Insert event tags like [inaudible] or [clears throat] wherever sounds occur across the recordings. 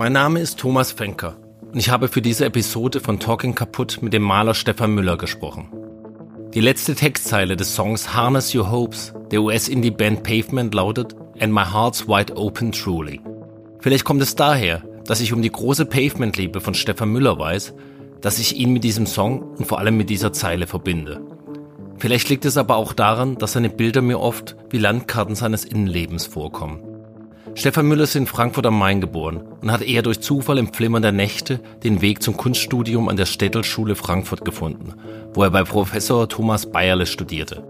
Mein Name ist Thomas Fenker und ich habe für diese Episode von Talking Kaputt mit dem Maler Stefan Müller gesprochen. Die letzte Textzeile des Songs Harness Your Hopes der US-Indie-Band Pavement lautet And my heart's wide open truly. Vielleicht kommt es daher, dass ich um die große Pavement-Liebe von Stefan Müller weiß, dass ich ihn mit diesem Song und vor allem mit dieser Zeile verbinde. Vielleicht liegt es aber auch daran, dass seine Bilder mir oft wie Landkarten seines Innenlebens vorkommen. Stefan Müller ist in Frankfurt am Main geboren und hat eher durch Zufall im Flimmern der Nächte den Weg zum Kunststudium an der Städtelschule Frankfurt gefunden, wo er bei Professor Thomas Bayerle studierte.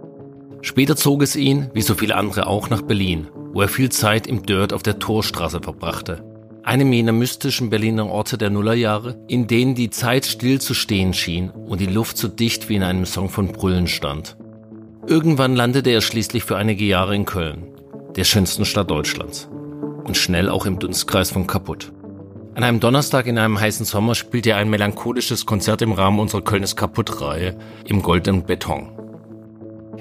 Später zog es ihn, wie so viele andere auch, nach Berlin, wo er viel Zeit im Dirt auf der Torstraße verbrachte. Einem jener mystischen Berliner Orte der Nullerjahre, in denen die Zeit still zu stehen schien und die Luft so dicht wie in einem Song von Brüllen stand. Irgendwann landete er schließlich für einige Jahre in Köln, der schönsten Stadt Deutschlands und schnell auch im Dunstkreis von kaputt. An einem Donnerstag in einem heißen Sommer spielt er ein melancholisches Konzert im Rahmen unserer Kölnes Kaputt-Reihe im Goldenen Beton.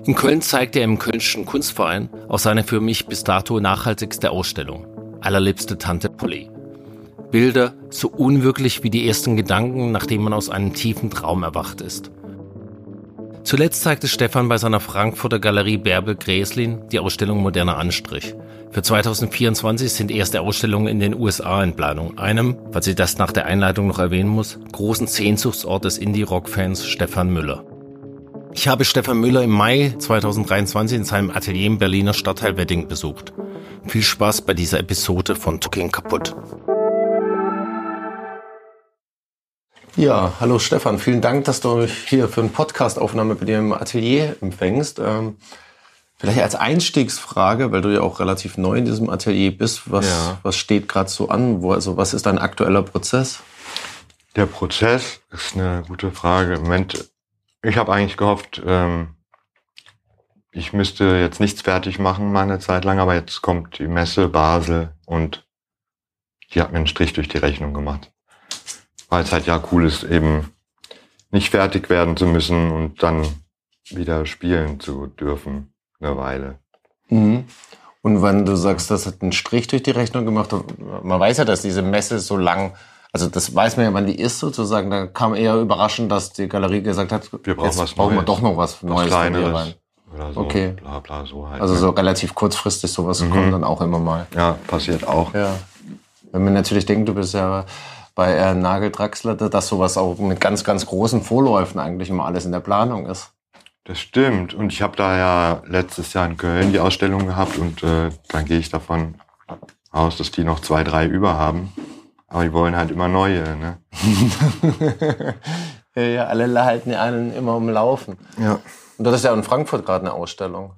In Köln zeigt er im Kölnischen Kunstverein auch seine für mich bis dato nachhaltigste Ausstellung, Allerliebste Tante Polly. Bilder so unwirklich wie die ersten Gedanken, nachdem man aus einem tiefen Traum erwacht ist. Zuletzt zeigte Stefan bei seiner Frankfurter Galerie Bärbel Gräslin die Ausstellung Moderner Anstrich – für 2024 sind erste Ausstellungen in den USA in Planung. Einem, falls ich das nach der Einleitung noch erwähnen muss, großen Sehnsuchtsort des Indie-Rock-Fans Stefan Müller. Ich habe Stefan Müller im Mai 2023 in seinem Atelier im Berliner Stadtteil Wedding besucht. Viel Spaß bei dieser Episode von Talking Kaputt. Ja, hallo Stefan, vielen Dank, dass du mich hier für eine Podcastaufnahme bei dir im Atelier empfängst. Ähm Vielleicht als Einstiegsfrage, weil du ja auch relativ neu in diesem Atelier bist, was, ja. was steht gerade so an? Wo, also was ist dein aktueller Prozess? Der Prozess ist eine gute Frage. Im Moment, ich habe eigentlich gehofft, ähm, ich müsste jetzt nichts fertig machen meine Zeit lang, aber jetzt kommt die Messe Basel und die hat mir einen Strich durch die Rechnung gemacht. Weil es halt ja cool ist, eben nicht fertig werden zu müssen und dann wieder spielen zu dürfen eine Weile. Mhm. Und wenn du sagst, das hat einen Strich durch die Rechnung gemacht, man weiß ja, dass diese Messe so lang, also das weiß man ja, wann die ist sozusagen, da kam eher überraschend, dass die Galerie gesagt hat, wir brauchen was brauchen Neues. wir doch noch was, was Neues dir rein. Oder so, okay. bla bla so halt. Also so relativ kurzfristig sowas mhm. kommt dann auch immer mal. Ja, passiert auch. Ja. Wenn man natürlich denkt, du bist ja bei äh, Nagel Draxler, dass sowas auch mit ganz, ganz großen Vorläufen eigentlich immer alles in der Planung ist. Das stimmt. Und ich habe da ja letztes Jahr in Köln die Ausstellung gehabt und äh, dann gehe ich davon aus, dass die noch zwei, drei über haben. Aber die wollen halt immer neue, ne? [laughs] ja, ja, alle halten die einen immer umlaufen. Ja. Und das ist ja in Frankfurt gerade eine Ausstellung.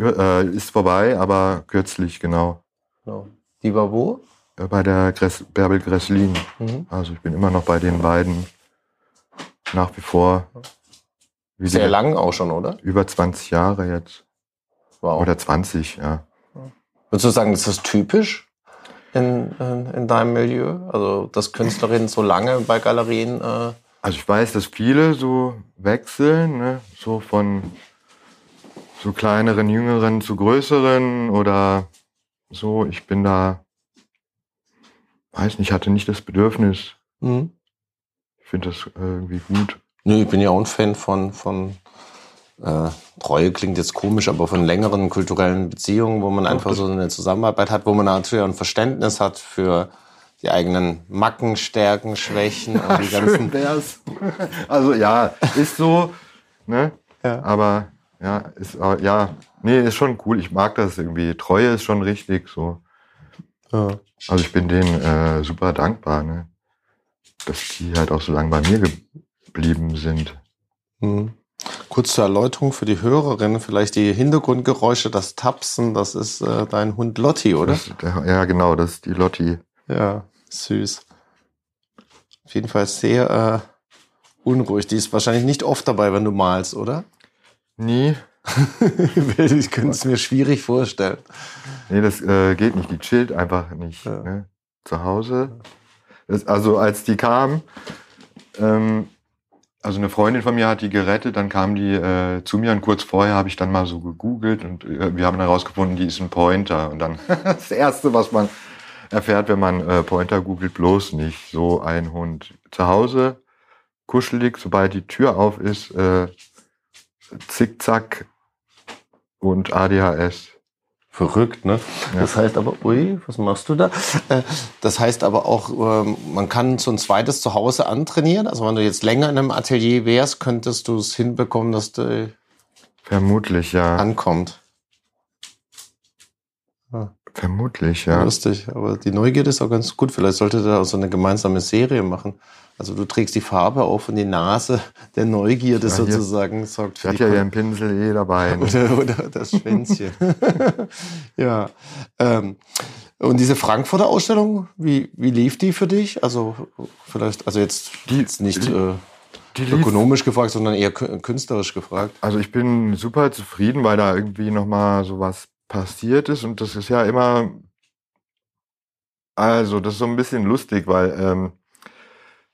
Äh, ist vorbei, aber kürzlich, genau. genau. Die war wo? Äh, bei der Gress Bärbel Gresslin. Mhm. Also ich bin immer noch bei den beiden nach wie vor. Wie Sehr lang auch schon, oder? Über 20 Jahre jetzt. Wow. Oder 20, ja. Würdest du sagen, ist das typisch in, in, in deinem Milieu? Also, dass Künstlerinnen so lange bei Galerien. Äh also, ich weiß, dass viele so wechseln, ne? so von so kleineren, jüngeren zu größeren oder so. Ich bin da, weiß nicht, hatte nicht das Bedürfnis. Mhm. Ich finde das irgendwie gut. Nö, ich bin ja auch ein Fan von, von äh, Treue klingt jetzt komisch, aber von längeren kulturellen Beziehungen, wo man einfach so eine Zusammenarbeit hat, wo man natürlich auch ein Verständnis hat für die eigenen Macken, Stärken, Schwächen und die [laughs] ganzen. Schön wär's. Also ja, ist so, ne? Ja. Aber ja, ist ja, nee, ist schon cool. Ich mag das irgendwie. Treue ist schon richtig so. Ja. Also ich bin denen äh, super dankbar, ne? Dass die halt auch so lange bei mir geblieben sind. Mhm. Kurz zur Erläuterung für die Hörerinnen, vielleicht die Hintergrundgeräusche, das Tapsen, das ist äh, dein Hund Lotti, oder? Das, ja, genau, das ist die Lotti. Ja, süß. Auf jeden Fall sehr äh, unruhig. Die ist wahrscheinlich nicht oft dabei, wenn du malst, oder? Nie. [laughs] ich könnte es mir schwierig vorstellen. Nee, das äh, geht nicht. Die chillt einfach nicht. Ja. Ne? Zu Hause. Das, also als die kam, ähm, also eine Freundin von mir hat die gerettet, dann kam die äh, zu mir und kurz vorher habe ich dann mal so gegoogelt und äh, wir haben herausgefunden, die ist ein Pointer. Und dann [laughs] das Erste, was man erfährt, wenn man äh, Pointer googelt, bloß nicht so ein Hund. Zu Hause, kuschelig, sobald die Tür auf ist, äh, zickzack und ADHS. Verrückt, ne? Ja. Das heißt aber, ui, was machst du da? Äh, Das heißt aber auch, ähm, man kann so ein zweites zu Hause antrainieren. Also wenn du jetzt länger in einem Atelier wärst, könntest du es hinbekommen, dass du Vermutlich, ja. ankommt. Vermutlich, ja. Lustig, aber die Neugierde ist auch ganz gut. Vielleicht sollte da auch so eine gemeinsame Serie machen. Also du trägst die Farbe auf und die Nase [laughs] der Neugierde Ja, sozusagen sorgt für hat die ja Kon- ihren Pinsel eh dabei. Ne? oder, oder das Schwänzchen. [laughs] ja. Ähm, und diese Frankfurter Ausstellung, wie, wie lief die für dich? Also vielleicht, also jetzt, Die- jetzt nicht äh, ökonomisch gefragt, sondern eher kü- künstlerisch gefragt. also ich bin super zufrieden, weil da irgendwie nochmal sowas passiert ist und das ist ja immer, also das ist so ein bisschen lustig, weil ähm,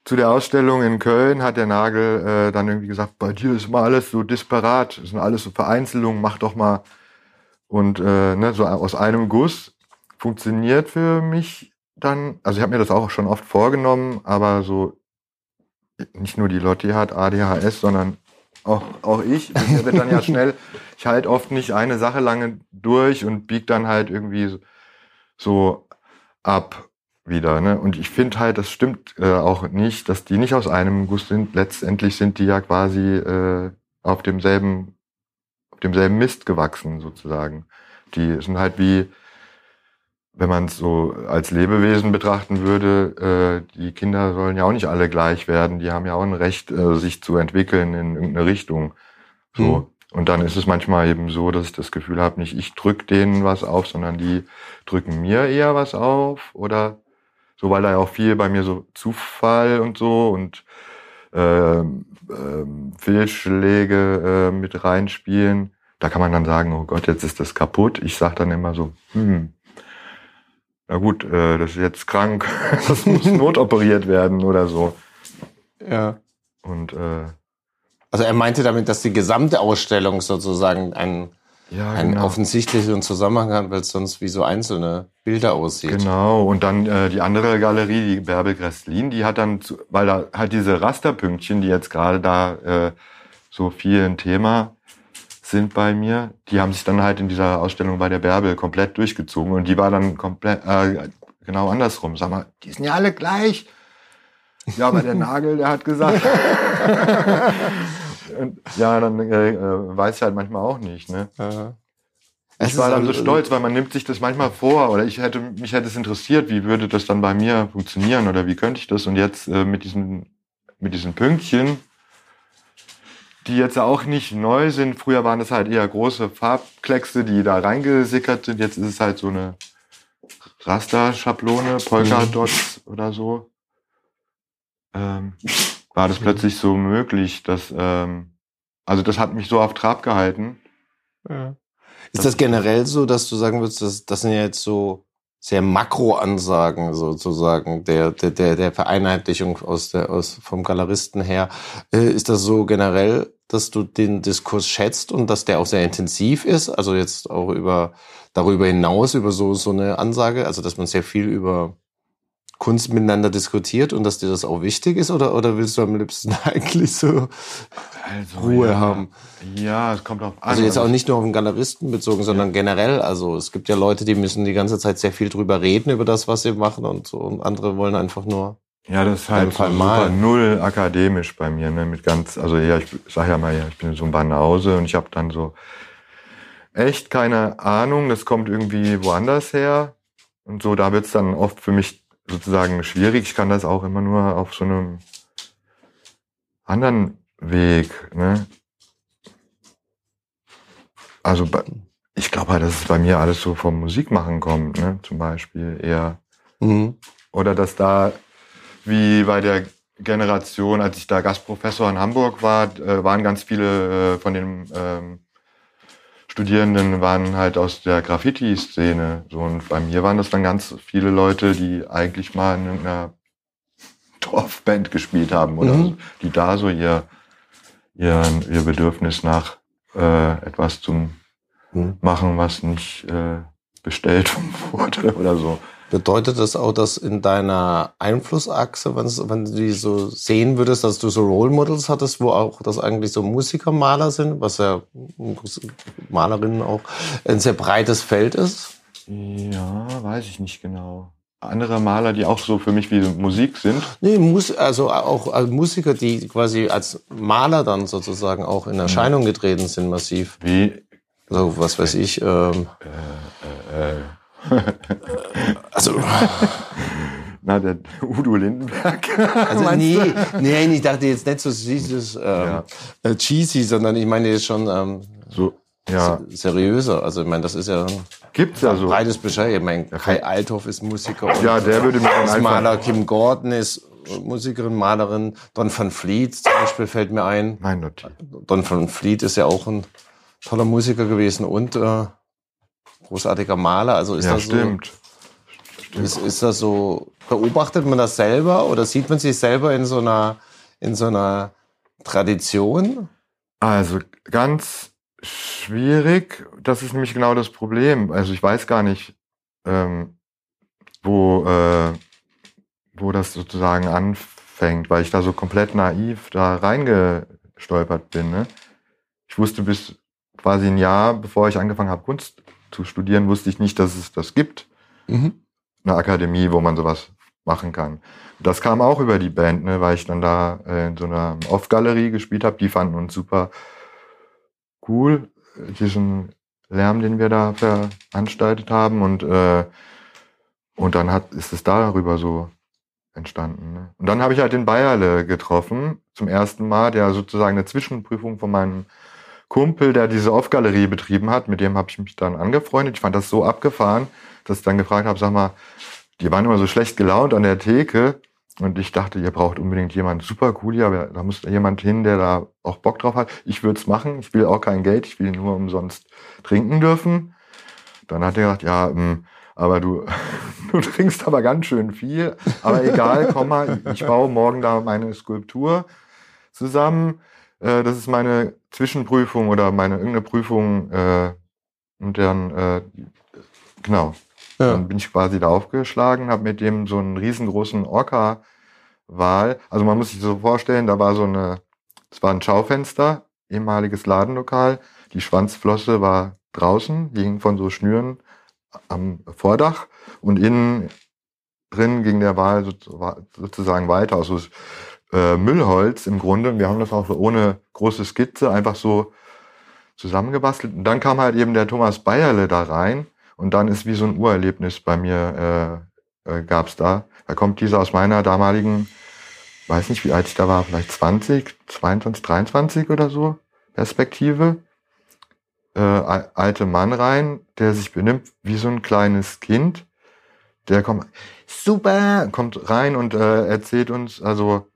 zu der Ausstellung in Köln hat der Nagel äh, dann irgendwie gesagt, bei dir ist immer alles so disparat, das sind alles so Vereinzelungen, mach doch mal. Und äh, ne, so aus einem Guss funktioniert für mich dann, also ich habe mir das auch schon oft vorgenommen, aber so nicht nur die Lotti hat ADHS, sondern auch, auch ich. Mir wird dann ja [laughs] schnell, ich halte oft nicht eine Sache lange durch und bieg dann halt irgendwie so, so ab wieder. Ne? Und ich finde halt, das stimmt äh, auch nicht, dass die nicht aus einem Guss sind. Letztendlich sind die ja quasi äh, auf demselben, auf demselben Mist gewachsen sozusagen. Die sind halt wie, wenn man es so als Lebewesen betrachten würde, äh, die Kinder sollen ja auch nicht alle gleich werden. Die haben ja auch ein Recht, äh, sich zu entwickeln in irgendeine Richtung. So. Mhm. Und dann ist es manchmal eben so, dass ich das Gefühl habe, nicht ich drück denen was auf, sondern die drücken mir eher was auf. Oder so, weil da ja auch viel bei mir so Zufall und so und ähm, ähm, Fehlschläge äh, mit reinspielen. Da kann man dann sagen, oh Gott, jetzt ist das kaputt. Ich sag dann immer so, hm, na gut, äh, das ist jetzt krank, [laughs] das muss [laughs] notoperiert werden oder so. Ja. Und äh, Also er meinte damit, dass die gesamte Ausstellung sozusagen einen, ja, einen genau. offensichtlichen Zusammenhang hat, weil es sonst wie so einzelne Bilder aussieht. Genau, und dann äh, die andere Galerie, die Bärbel Gresslin, die hat dann, weil da halt diese Rasterpünktchen, die jetzt gerade da äh, so viel ein Thema sind bei mir, die haben sich dann halt in dieser Ausstellung bei der Bärbel komplett durchgezogen und die war dann komplett äh, genau andersrum. Sag mal, die sind ja alle gleich. Ja, aber der [laughs] Nagel, der hat gesagt. [laughs] und, ja, dann äh, äh, weiß ich halt manchmal auch nicht, ne? Ja. Ich Es war dann so also- stolz, weil man nimmt sich das manchmal vor oder ich hätte mich hätte es interessiert, wie würde das dann bei mir funktionieren oder wie könnte ich das und jetzt äh, mit diesen mit diesen Pünktchen, die jetzt auch nicht neu sind. Früher waren das halt eher große Farbkleckse, die da reingesickert sind. Jetzt ist es halt so eine Raster-Schablone, Polka-Dots oder so. Ähm, war das plötzlich so möglich, dass ähm, also das hat mich so auf Trab gehalten. Ja. Ist das generell so, dass du sagen würdest, dass das sind ja jetzt so sehr Makro-Ansagen sozusagen der, der, der, der Vereinheitlichung aus der, aus, vom Galeristen her. Äh, ist das so generell, dass du den Diskurs schätzt und dass der auch sehr intensiv ist? Also jetzt auch über, darüber hinaus, über so, so eine Ansage, also dass man sehr viel über Kunst miteinander diskutiert und dass dir das auch wichtig ist? Oder, oder willst du am liebsten [laughs] eigentlich so Also, Ruhe ja. haben? Ja, es kommt auf an. Also jetzt auch nicht nur auf den Galeristen bezogen, sondern generell. Also es gibt ja Leute, die müssen die ganze Zeit sehr viel drüber reden über das, was sie machen und so. Und andere wollen einfach nur. Ja, das ist halt so super null akademisch bei mir, ne? Mit ganz, also ja, ich sag ja mal, ja, ich bin so ein Banause und ich habe dann so echt keine Ahnung. Das kommt irgendwie woanders her und so. Da wird's dann oft für mich sozusagen schwierig. Ich kann das auch immer nur auf so einem anderen Weg, ne? Also ich glaube halt, dass es bei mir alles so vom Musikmachen kommt, ne? Zum Beispiel eher. Mhm. oder dass da, wie bei der Generation, als ich da Gastprofessor in Hamburg war, äh, waren ganz viele äh, von den ähm, Studierenden waren halt aus der Graffiti-Szene. So, und bei mir waren das dann ganz viele Leute, die eigentlich mal in einer Dorfband gespielt haben oder Mhm. so, die da so ihr, ihr, ihr Bedürfnis nach äh, etwas zum Mhm. machen, was nicht äh, bestellt [laughs] wurde oder so. Bedeutet das auch, dass in deiner Einflussachse, wenn du die so sehen würdest, dass du so Role Models hattest, wo auch das eigentlich so Musiker, Maler sind, was ja Malerinnen auch ein sehr breites Feld ist? Ja, weiß ich nicht genau. Andere Maler, die auch so für mich wie Musik sind. Nee, also auch als Musiker, die quasi als Maler dann sozusagen auch in Erscheinung getreten sind, massiv. Wie, Also was weiß ich. Ähm, äh, [laughs] also [laughs] na, der Udo Lindenberg. [laughs] Also nee, nee, ich dachte jetzt nicht so dieses ähm, Ja. äh, cheesy, sondern ich meine jetzt schon ähm, So, ja, seriöser. Also ich meine, das ist ja gibt's ja so. breites Bescheid. Ich meine, Kai Althoff ist Musiker und Ja, der würde mir dann Maler. Kim Gordon ist Musikerin, Malerin. Don van Vliet zum Beispiel fällt mir ein. Mein Notiz. Don van Vliet ist ja auch ein toller Musiker gewesen und äh, großartiger Maler. Also ist Ja, das stimmt. so, ist, ist das so, beobachtet man das selber oder sieht man sich selber in so einer, in so einer Tradition? Also ganz schwierig. Das ist nämlich genau das Problem. Also ich weiß gar nicht, ähm, wo, äh, wo das sozusagen anfängt, weil ich da so komplett naiv da reingestolpert bin. Ne? Ich wusste bis quasi ein Jahr, bevor ich angefangen habe, Kunst zu studieren, wusste ich nicht, dass es das gibt. Mhm. Eine Akademie, wo man sowas machen kann. Das kam auch über die Band, ne, weil ich dann da äh, in so einer Off-Galerie gespielt habe. Die fanden uns super cool, diesen Lärm, den wir da veranstaltet haben. Und, äh, und dann hat, ist es darüber so entstanden. Ne? Und dann habe ich halt den Bayerle getroffen, zum ersten Mal, der sozusagen eine Zwischenprüfung von meinem Kumpel, der diese Off-Galerie betrieben hat, mit dem habe ich mich dann angefreundet. Ich fand das so abgefahren, dass ich dann gefragt habe, sag mal, die waren immer so schlecht gelaunt an der Theke und ich dachte, ihr braucht unbedingt jemanden super cool hier, aber da muss jemand hin, der da auch Bock drauf hat. Ich würde es machen, ich will auch kein Geld, ich will nur umsonst trinken dürfen. Dann hat er gesagt, ja, ähm, aber du, [laughs] du trinkst aber ganz schön viel. Aber egal, komm mal, ich baue morgen da meine Skulptur zusammen. Äh, das ist meine Zwischenprüfung oder meine irgendeine Prüfung. Äh, und dann, äh, genau, Ja. dann bin ich quasi da aufgeschlagen, habe mit dem so einen riesengroßen Orca-Wal. Also man muss sich so vorstellen, da war so eine, es war ein Schaufenster, ehemaliges Ladenlokal. Die Schwanzflosse war draußen, hing von so Schnüren am Vordach und innen drin ging der Wal so- sozusagen weiter aus so äh, Müllholz im Grunde. Und wir haben das auch so ohne große Skizze einfach so zusammengebastelt. Und dann kam halt eben der Thomas Bayerle da rein und dann ist wie so ein Urerlebnis bei mir äh, äh, gab's da. Da kommt dieser aus meiner damaligen, weiß nicht wie alt ich da war, vielleicht 20, 22, 23 oder so, Perspektive. Äh, al- alte Mann rein, der sich benimmt wie so ein kleines Kind. Der kommt, super, kommt rein und äh, erzählt uns, also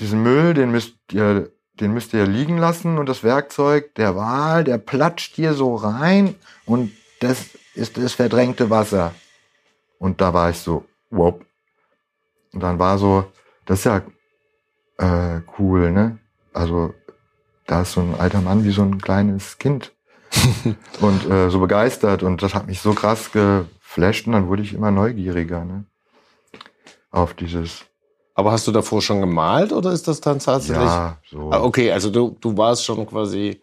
diesen Müll, den müsst ihr, den müsst ihr liegen lassen und das Werkzeug, der Wal, der platscht hier so rein und das ist das verdrängte Wasser. Und da war ich so, wop. Und dann war so, das ist ja äh, cool, ne? Also da ist so ein alter Mann wie so ein kleines Kind [laughs] und äh, so begeistert und das hat mich so krass geflasht und dann wurde ich immer neugieriger, ne? Auf dieses, Aber hast du davor schon gemalt oder ist das dann tatsächlich? ja, so Ah, okay, also du, du warst schon quasi in der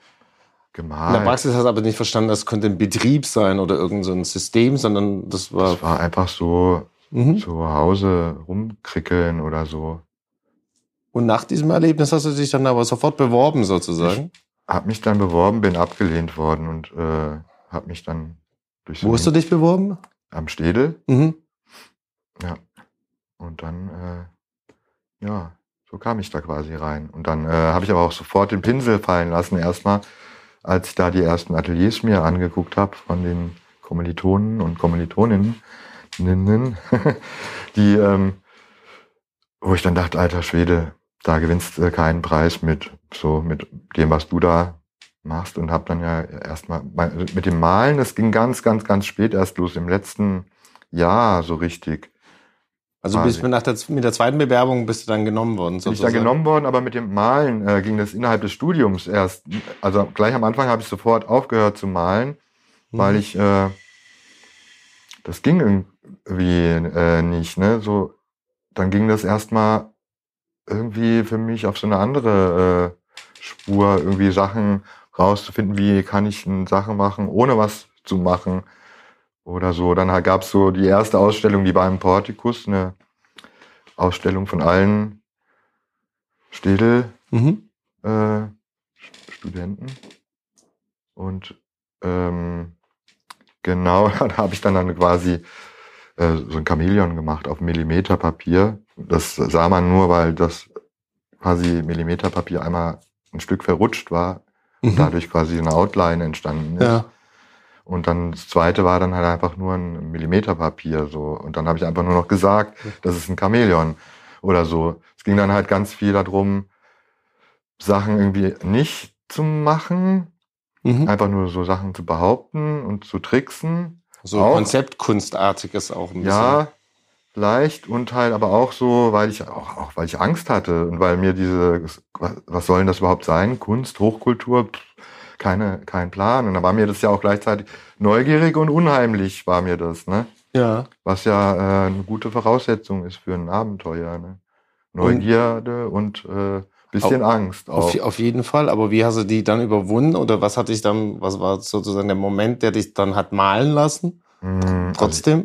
gemalt. Praxis, hast aber nicht verstanden, das könnte ein Betrieb sein oder irgendein so ein System, sondern das war. Das war einfach so Mhm. zu Hause rumkrickeln oder so. Und nach diesem Erlebnis hast du dich dann aber sofort beworben sozusagen. Hab mich dann beworben, bin abgelehnt worden und äh, hab mich dann durch Wo hast du dich beworben? am Städel Mhm. und dann äh, ja, so kam ich da quasi rein. Und dann äh, habe ich aber auch sofort den Pinsel fallen lassen erstmal, als ich da die ersten Ateliers mir angeguckt habe von den Kommilitonen und Kommilitoninnen. [laughs] die, ähm, wo ich dann dachte, alter Schwede, da gewinnst du keinen Preis mit so mit dem, was du da machst und habe dann ja erstmal mit dem Malen, das ging ganz, ganz, ganz spät erst los, im letzten Jahr so richtig. Also bist du nach der, mit der zweiten Bewerbung bist du dann genommen worden? Sozusagen? Bin ich dann genommen worden, aber mit dem Malen äh, ging das innerhalb des Studiums erst. Also gleich am Anfang habe ich sofort aufgehört zu malen, mhm. weil ich äh, das ging irgendwie äh, nicht. Ne? So, dann ging das erstmal irgendwie für mich auf so eine andere äh, Spur, irgendwie Sachen rauszufinden, wie kann ich eine Sache machen, ohne was zu machen oder so. Dann gab es so die erste Ausstellung, die beim Portikus, eine Ausstellung von allen Städel mhm. äh, Studenten. Und ähm, genau, [laughs] da habe ich dann, dann quasi äh, so ein Chamäleon gemacht auf Millimeterpapier. Das sah man nur, weil das quasi Millimeterpapier einmal ein Stück verrutscht war mhm. und dadurch quasi eine Outline entstanden ist. Ja. Und dann das zweite war dann halt einfach nur ein Millimeterpapier so. Und dann habe ich einfach nur noch gesagt, das ist ein Chamäleon oder so. Es ging dann halt ganz viel darum, Sachen irgendwie nicht zu machen, mhm. einfach nur so Sachen zu behaupten und zu tricksen. So auch. Konzeptkunstartiges auch ein bisschen. Ja, leicht und halt aber auch so, weil ich auch, auch weil ich Angst hatte und weil mir diese, was soll denn das überhaupt sein? Kunst, Hochkultur, keine, kein Plan. Und da war mir das ja auch gleichzeitig neugierig und unheimlich war mir das, ne? Ja. Was ja äh, eine gute Voraussetzung ist für ein Abenteuer, ne? Neugierde und, und äh, bisschen auf, Angst auch. Auf, auf, jeden Fall. Aber wie hast du die dann überwunden oder was hat dich dann, was war sozusagen der Moment, der dich dann hat malen lassen? Mhm, Trotzdem?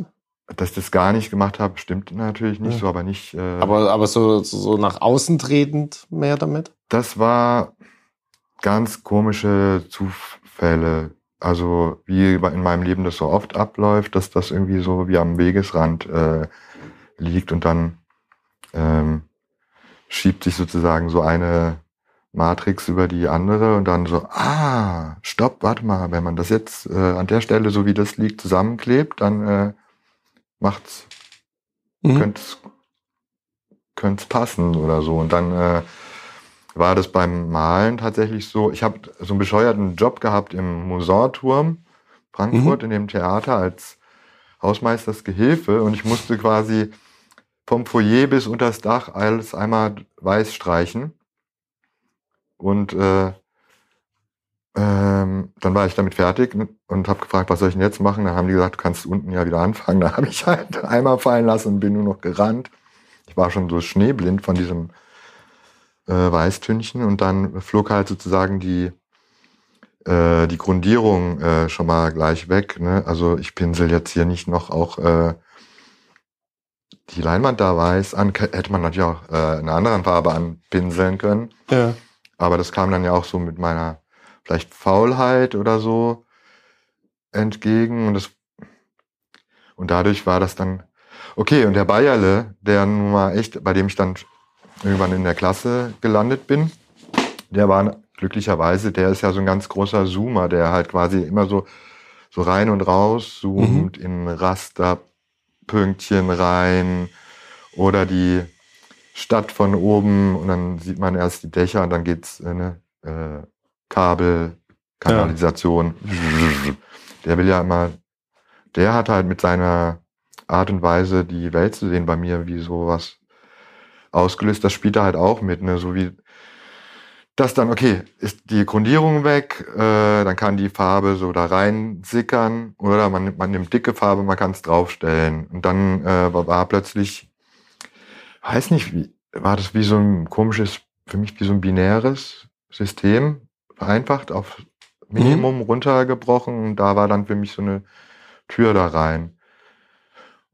Also, dass ich das gar nicht gemacht habe, stimmt natürlich nicht ja. so, aber nicht. Äh, aber aber so, so nach außen tretend mehr damit? Das war ganz komische Zufälle. Also wie in meinem Leben das so oft abläuft, dass das irgendwie so wie am Wegesrand äh, liegt und dann ähm, schiebt sich sozusagen so eine Matrix über die andere und dann so, ah, stopp, warte mal, wenn man das jetzt äh, an der Stelle, so wie das liegt, zusammenklebt, dann äh, macht's, mhm. könnte es passen oder so. Und dann äh, war das beim Malen tatsächlich so, ich habe so einen bescheuerten Job gehabt im Musorturm Frankfurt mhm. in dem Theater als Hausmeisters Gehilfe und ich musste quasi vom Foyer bis unters Dach alles einmal weiß streichen. Und äh, ähm, dann war ich damit fertig und habe gefragt, was soll ich denn jetzt machen? Dann haben die gesagt, du kannst unten ja wieder anfangen. [laughs] Da habe ich halt einmal fallen lassen und bin nur noch gerannt. Ich war schon so schneeblind von diesem äh, Weißtünchen und dann flog halt sozusagen die äh, die Grundierung äh, schon mal gleich weg. Ne? Also ich pinsel jetzt hier nicht noch auch äh, die Leinwand da weiß an, hätte man natürlich auch äh, eine andere Farbe anpinseln können. Ja. Aber das kam dann ja auch so mit meiner vielleicht Faulheit oder so entgegen und das und dadurch war das dann okay und der Bayerle, der nun mal echt, bei dem ich dann irgendwann in der Klasse gelandet bin, der war glücklicherweise, der ist ja so ein ganz großer Zoomer, der halt quasi immer so so rein und raus zoomt mhm. in Raster Pünktchen rein oder die Stadt von oben und dann sieht man erst die Dächer und dann geht's äh, ne, äh, Kabel, Kanalisation. Ja. Der will ja immer, der hat halt mit seiner Art und Weise die Welt zu sehen bei mir wie sowas ausgelöst. Das spielt er halt auch mit, ne, so wie das dann, okay, ist die Grundierung weg, äh, dann kann die Farbe so da rein sickern oder man, man nimmt dicke Farbe, man kann es draufstellen. Und dann äh, war, war plötzlich, weiß nicht, wie, war das wie so ein komisches, für mich wie so ein binäres System, vereinfacht auf Minimum mhm. runtergebrochen und da war dann für mich so eine Tür da rein.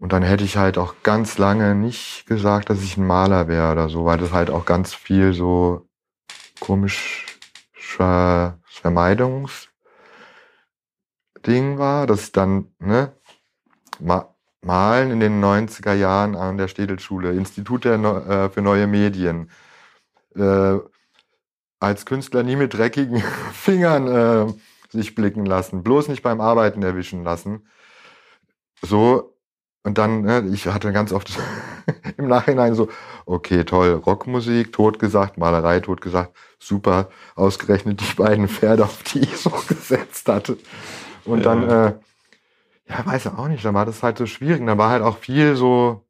Und dann hätte ich halt auch ganz lange nicht gesagt, dass ich ein Maler wäre oder so, weil das halt auch ganz viel so komischer Vermeidungsding war, dass dann ne, ma malen in den 90er Jahren an der Städelschule, Institut der, äh, für neue Medien, äh, als Künstler nie mit dreckigen [laughs] Fingern äh, sich blicken lassen, bloß nicht beim Arbeiten erwischen lassen. So und dann, ne, ich hatte ganz oft [laughs] im Nachhinein so, okay, toll, Rockmusik, totgesagt, Malerei, totgesagt, super, ausgerechnet die beiden Pferde, auf die ich so [laughs] gesetzt hatte. Und ja. dann, äh, ja, weiß ich auch nicht, dann war das halt so schwierig. Da war halt auch viel so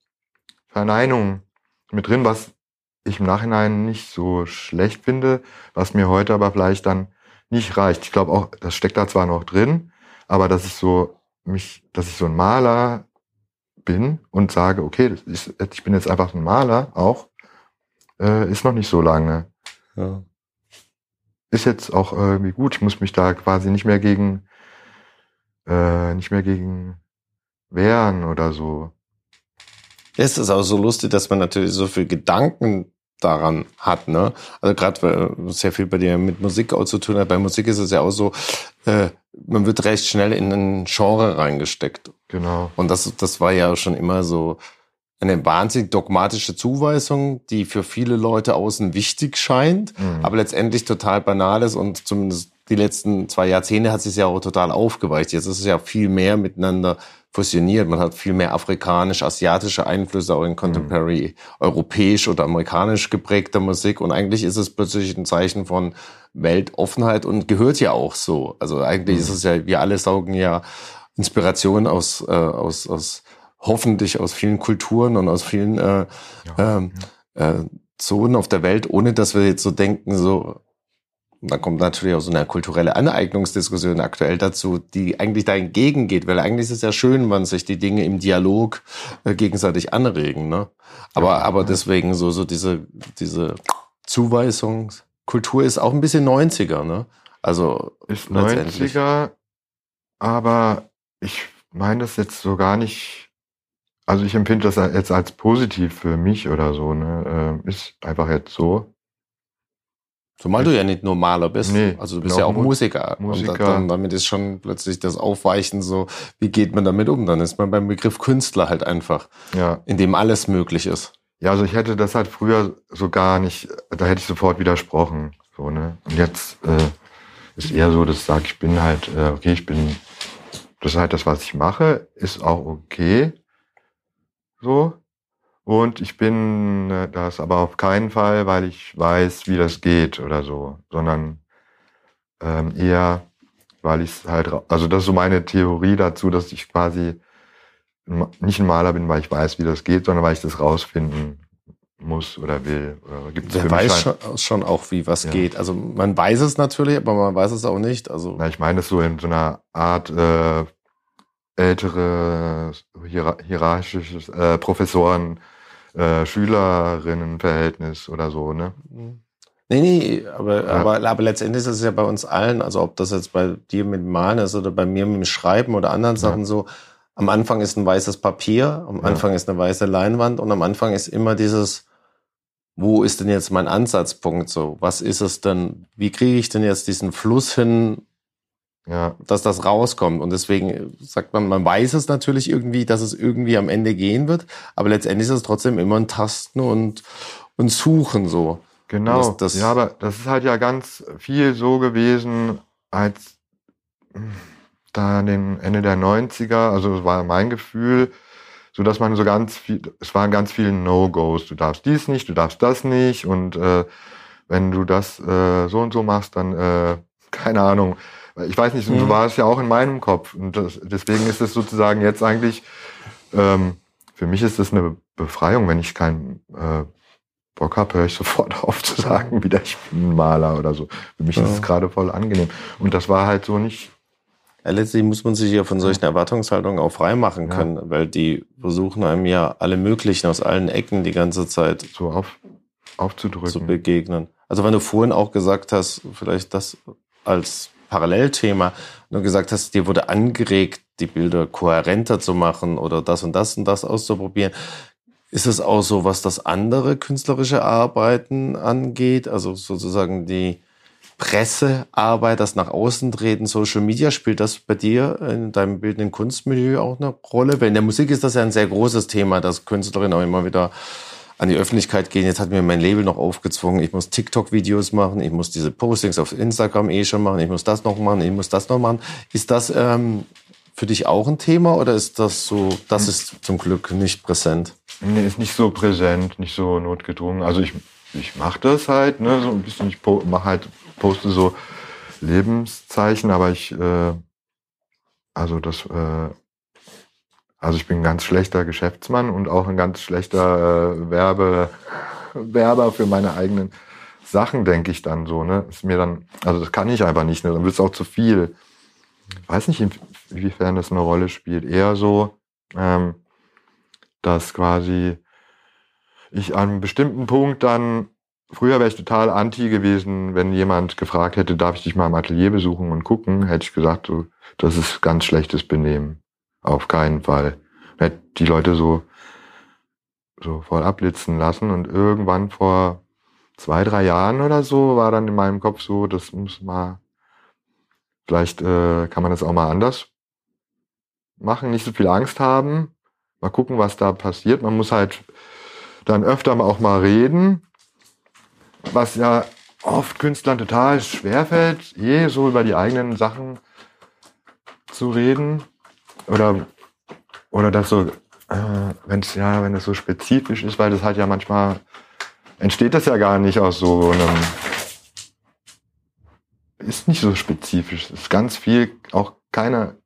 Verneinung mit drin, was ich im Nachhinein nicht so schlecht finde, was mir heute aber vielleicht dann nicht reicht. Ich glaube auch, das steckt da zwar noch drin, aber dass ich so mich, dass ich so ein Maler bin und sage, okay, ist, ich bin jetzt einfach ein Maler auch, äh, ist noch nicht so lange. Ja. Ist jetzt auch irgendwie gut. Ich muss mich da quasi nicht mehr gegen, äh, nicht mehr gegen wehren oder so. Es ist auch so lustig, dass man natürlich so viel Gedanken daran hat, ne? Also gerade weil sehr viel bei dir mit Musik auch zu tun hat. Bei Musik ist es ja auch so, äh, man wird recht schnell in ein Genre reingesteckt. Genau. Und das, das war ja schon immer so eine wahnsinnig dogmatische Zuweisung, die für viele Leute außen wichtig scheint, mhm. aber letztendlich total banal ist und zumindest die letzten zwei Jahrzehnte hat sich ja auch total aufgeweicht. Jetzt ist es ja viel mehr miteinander fusioniert. Man hat viel mehr afrikanisch-asiatische Einflüsse auch in Contemporary, mhm. europäisch oder amerikanisch geprägter Musik. Und eigentlich ist es plötzlich ein Zeichen von Weltoffenheit und gehört ja auch so. Also eigentlich mhm. ist es ja, wir alle saugen ja Inspiration aus, äh, aus, aus hoffentlich aus vielen Kulturen und aus vielen äh, ja, ähm, ja. Äh, Zonen auf der Welt, ohne dass wir jetzt so denken, so da kommt natürlich auch so eine kulturelle Aneignungsdiskussion aktuell dazu, die eigentlich da entgegengeht, weil eigentlich ist es ja schön, wenn sich die Dinge im Dialog äh, gegenseitig anregen, ne? Aber, ja, aber deswegen so, so diese, diese Zuweisung, Kultur ist auch ein bisschen 90er, ne? Also. Ist 90er, aber ich meine das jetzt so gar nicht, also ich empfinde das jetzt als positiv für mich oder so, ne? Ähm, ist einfach jetzt so. Zumal du ja nicht nur Maler bist. Nee, also du bist ja auch Musiker. Musiker. Und dann, damit ist schon plötzlich das Aufweichen so, wie geht man damit um? Dann ist man beim Begriff Künstler halt einfach, ja. in dem alles möglich ist. Ja, also ich hätte das halt früher so gar nicht, da hätte ich sofort widersprochen. So, ne? Und jetzt äh, ist eher so, dass ich sage, ich bin halt, äh, okay, ich bin, das ist halt das, was ich mache, ist auch okay. So. Und ich bin äh, das aber auf keinen Fall, weil ich weiß, wie das geht oder so, sondern ähm, eher, weil ich es halt, also das ist so meine Theorie dazu, dass ich quasi nicht ein Maler bin, weil ich weiß, wie das geht, sondern weil ich das rausfinden muss oder will. Oder gibt's Wer weiß schon, schon, auch, wie was ja. geht. Also man weiß es natürlich, aber man weiß es auch nicht. Also Na, ich meine es so in so einer Art äh, ältere hierarchisches äh, Professoren äh, Schülerinnenverhältnis oder so, ne? Nee, nee, aber, ja. aber, aber letztendlich ist es ja bei uns allen, also ob das jetzt bei dir mit Malen ist oder bei mir mit dem Schreiben oder anderen Sachen ja. so, am Anfang ist ein weißes Papier, am ja. Anfang ist eine weiße Leinwand und am Anfang ist immer dieses, wo ist denn jetzt mein Ansatzpunkt so? Was ist es denn? Wie kriege ich denn jetzt diesen Fluss hin, ja. dass das rauskommt. Und deswegen sagt man, man weiß es natürlich irgendwie, dass es irgendwie am Ende gehen wird, aber letztendlich ist es trotzdem immer ein Tasten und, und Suchen so. Genau. Das, das ja, aber das ist halt ja ganz viel so gewesen, als da an den Ende der 90er, also das war mein Gefühl, so dass man so ganz viel, es waren ganz viele No-Gos. Du darfst dies nicht, du darfst das nicht und äh, wenn du das äh, so und so machst, dann äh, [laughs] keine Ahnung, ich weiß nicht, so mhm. war es ja auch in meinem Kopf. Und das, deswegen ist es sozusagen jetzt eigentlich, ähm, für mich ist es eine Befreiung, wenn ich keinen äh, Bock habe, höre ich sofort [laughs] auf zu sagen, wieder ich bin ein Maler oder so. Für mich ja. ist es gerade voll angenehm. Und das war halt so nicht. Ja, letztlich muss man sich ja von solchen Erwartungshaltungen auch freimachen können, ja. weil die versuchen einem ja alle möglichen aus allen Ecken die ganze Zeit so auf, aufzudrücken. zu begegnen. Also wenn du vorhin auch gesagt hast, vielleicht das als Parallelthema und du gesagt hast, dir wurde angeregt, die Bilder kohärenter zu machen oder das und das und das auszuprobieren. Ist es auch so, was das andere künstlerische Arbeiten angeht? Also sozusagen die Pressearbeit, das nach außen treten, Social Media, spielt das bei dir in deinem bildenden Kunstmilieu auch eine Rolle? Weil in der Musik ist das ja ein sehr großes Thema, dass Künstlerinnen auch immer wieder an die Öffentlichkeit gehen. Jetzt hat mir mein Label noch aufgezwungen, ich muss TikTok-Videos machen, ich muss diese Postings auf Instagram eh schon machen, ich muss das noch machen, ich muss das noch machen. Ist das ähm, für dich auch ein Thema oder ist das so, das ist zum Glück nicht präsent? Nee, ist nicht so präsent, nicht so notgedrungen. Also ich, ich mache das halt, ne, so ein bisschen, ich mache halt, poste so Lebenszeichen, aber ich, äh, also das, äh, also ich bin ein ganz schlechter Geschäftsmann und auch ein ganz schlechter äh, Werbe, Werber für meine eigenen Sachen, denke ich dann so, ne? Ist mir dann, also das kann ich einfach nicht, ne? Dann wird es auch zu viel. Ich weiß nicht, inwiefern das eine Rolle spielt. Eher so, ähm, dass quasi ich an einem bestimmten Punkt dann, früher wäre ich total anti gewesen, wenn jemand gefragt hätte, darf ich dich mal im Atelier besuchen und gucken, hätte ich gesagt, so, das ist ganz schlechtes Benehmen. Auf keinen Fall. Hätte die Leute so, so voll abblitzen lassen und irgendwann vor zwei, drei Jahren oder so war dann in meinem Kopf so, das muss mal, vielleicht äh, kann man das auch mal anders machen, nicht so viel Angst haben, mal gucken, was da passiert. Man muss halt dann öfter auch mal reden, was ja oft Künstlern total schwerfällt, je so über die eigenen Sachen zu reden. Oder, oder das so, äh, wenn es ja, wenn es so spezifisch ist, weil das halt ja manchmal entsteht das ja gar nicht aus so einem. Ist nicht so spezifisch. Es ist ganz viel, auch keine,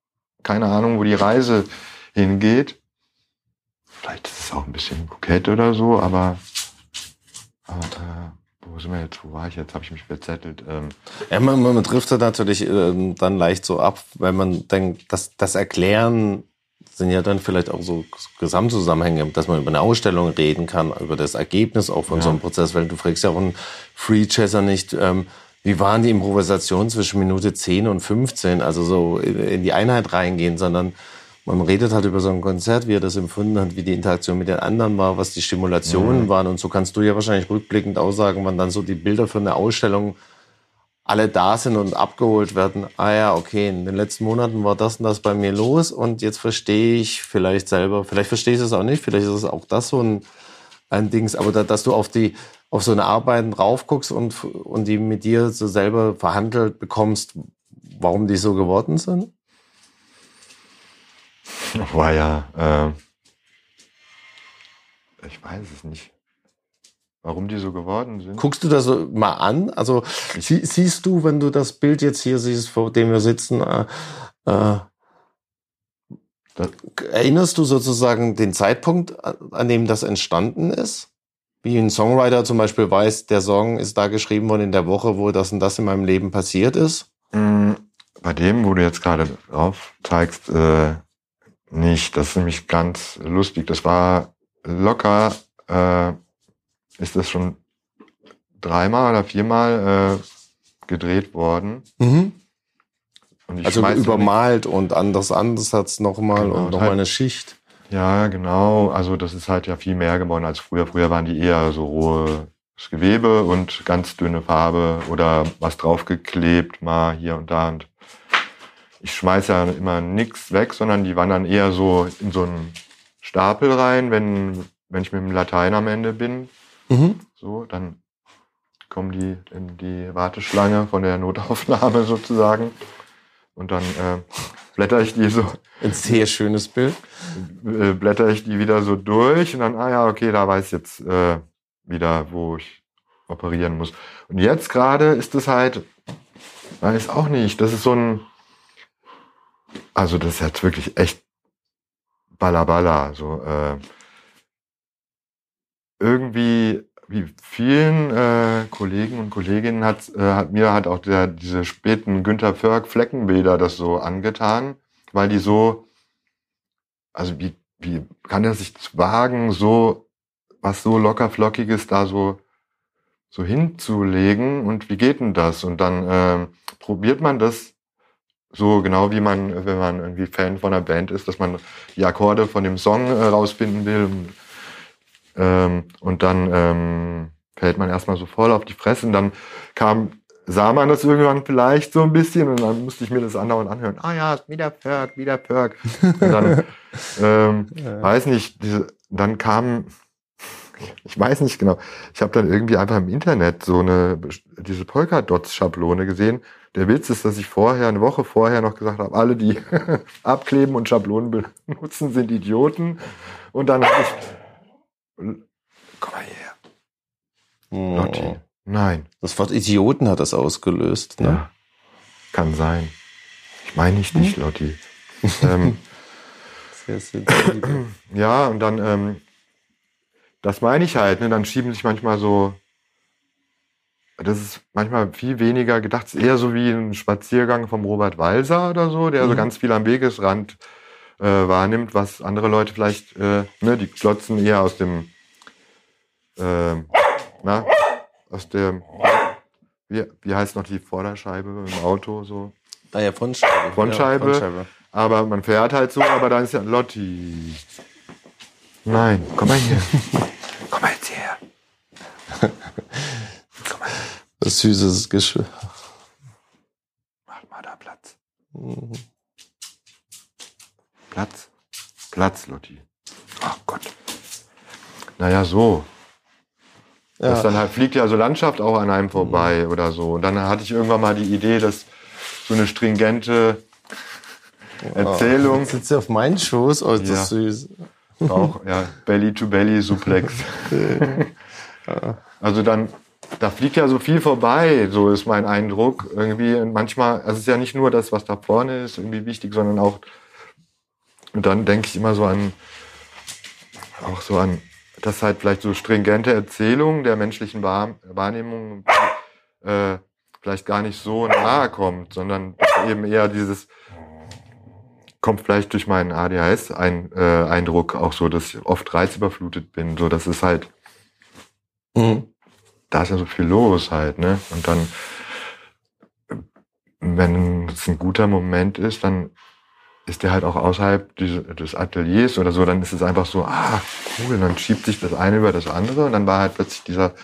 keine Ahnung, wo die Reise hingeht. Vielleicht ist es auch ein bisschen kokett oder so, aber, aber äh, wo sind wir jetzt? Wo war ich jetzt? Habe ich mich verzettelt. Ähm. Ja, man, man trifft natürlich ähm, dann leicht so ab, wenn man denkt, dass das Erklären sind ja dann vielleicht auch so Gesamtzusammenhänge, dass man über eine Ausstellung reden kann, über das Ergebnis auch von ja. so einem Prozess, weil du fragst ja auch einen Free Jazzer nicht, ähm, wie waren die Improvisationen zwischen Minute 10 und 15, also so in die Einheit reingehen, sondern man redet halt über so ein Konzert, wie er das empfunden hat, wie die Interaktion mit den anderen war, was die Stimulationen mhm. waren und so kannst du ja wahrscheinlich rückblickend aussagen, wann dann so die Bilder für eine Ausstellung alle da sind und abgeholt werden. Ah ja, okay, in den letzten Monaten war das und das bei mir los und jetzt verstehe ich vielleicht selber, vielleicht verstehe ich es auch nicht, vielleicht ist es auch das so ein, ein Dings, aber da, dass du auf die, auf so eine Arbeiten drauf guckst und, und die mit dir so selber verhandelt bekommst, warum die so geworden sind? War ja, äh, ich weiß es nicht. Warum die so geworden sind? Guckst du das mal an? Also sie, siehst du, wenn du das Bild jetzt hier siehst, vor dem wir sitzen, äh, äh, erinnerst du sozusagen den Zeitpunkt, an dem das entstanden ist? Wie ein Songwriter zum Beispiel weiß, der Song ist da geschrieben worden in der Woche, wo das und das in meinem Leben passiert ist? Mm, bei dem, wo du jetzt gerade drauf zeigst, äh, nicht. Das ist nämlich ganz lustig. Das war locker äh, ist das schon dreimal oder viermal äh, gedreht worden. Mhm. also übermalt nicht, und anders Ansatz nochmal genau, und nochmal halt, eine Schicht. Ja, genau. Also das ist halt ja viel mehr geworden als früher. Früher waren die eher so rohes Gewebe und ganz dünne Farbe oder was draufgeklebt mal hier und da. Und ich schmeiße ja immer nichts weg, sondern die wandern eher so in so einen Stapel rein, wenn, wenn ich mit dem Latein am Ende bin. Mhm. So, dann kommen die in die Warteschlange von der Notaufnahme [laughs] sozusagen. Und dann äh, blätter ich die so. Ein sehr schönes Bild. Äh, blätter ich die wieder so durch und dann, ah ja, okay, da weiß ich jetzt äh, wieder, wo ich operieren muss. Und jetzt gerade ist es halt, weiß auch nicht, das ist so ein, also das ist jetzt wirklich echt Ballaballa. So, äh, irgendwie, wie vielen äh, Kollegen und Kolleginnen hat, äh, hat mir halt auch der, diese späten Günter Förg Fleckenbilder das so angetan, weil die so, also wie, wie kann er sich wagen, so was so locker flockiges da so so hinzulegen und wie geht denn das? Und dann äh, probiert man das so genau wie man, wenn man irgendwie Fan von einer Band ist, dass man die Akkorde von dem Song äh, rausfinden will. Ähm, und dann ähm, fällt man erstmal so voll auf die Fresse und dann kam, sah man das irgendwann vielleicht so ein bisschen und dann musste ich mir das andauernd anhören. Ah ja, wieder Perk, wieder Perk. Und dann, [laughs] ähm, ja. weiß nicht, diese, dann kam, ich weiß nicht genau. Ich habe dann irgendwie einfach im Internet so eine diese Polka-Dots-Schablone gesehen. Der Witz ist, dass ich vorher, eine Woche vorher noch gesagt habe, alle, die [laughs] abkleben und Schablonen benutzen, sind Idioten. Und dann habe ich. Komm mal her. Oh. Lotti. Nein. Das Wort Idioten hat das ausgelöst. Ne? Ja. Kann sein. Ich meine ich nicht, Lotti. [laughs] ähm, Sehr ja, und dann, ähm, das meine ich halt, ne? Dann schieben sich manchmal so. Das ist manchmal viel weniger gedacht. Es ist eher so wie ein Spaziergang vom Robert Walser oder so, der so Mhm. ganz viel am Wegesrand äh, wahrnimmt, was andere Leute vielleicht, äh, ne, die glotzen eher aus dem, ähm, na, aus dem, wie, wie heißt noch die Vorderscheibe im Auto so? Ah ja, Frontscheibe. Frontscheibe. Ja, Frontscheibe. Aber man fährt halt so, aber dann ist ja Lotti. Nein, komm mal hier. [laughs] komm mal jetzt her. Das süßes Geschwür. mach mal da Platz. Mhm. Platz. Platz, Lotti. Ach Gott. Naja, so. Das Ja. dann halt fliegt ja so Landschaft auch an einem vorbei Mhm. oder so. Und dann hatte ich irgendwann mal die Idee, dass so eine stringente Erzählung, Jetzt sitzt sie auf meinen Schoß. Oh, ist Ja. das süß. auch ja, Belly-to-Belly-Suplex. [laughs] Also dann, da fliegt ja so viel vorbei, so ist mein Eindruck. Irgendwie manchmal, also es ist ja nicht nur das, was da vorne ist, irgendwie wichtig, sondern auch, und dann denke ich immer so an, auch so an, dass halt vielleicht so stringente Erzählung der menschlichen Wahr Wahrnehmung äh, vielleicht gar nicht so nahe kommt, sondern eben eher dieses, kommt vielleicht durch meinen ADHS-Eindruck auch so, dass ich oft reizüberflutet bin. So, das ist halt, Mhm. Da ist ja so viel los halt, ne? Und dann, wenn es ein guter Moment ist, dann ist der halt auch außerhalb des Ateliers oder so, dann ist es einfach so, ah, cool, dann schiebt sich das eine über das andere und dann war halt plötzlich dieser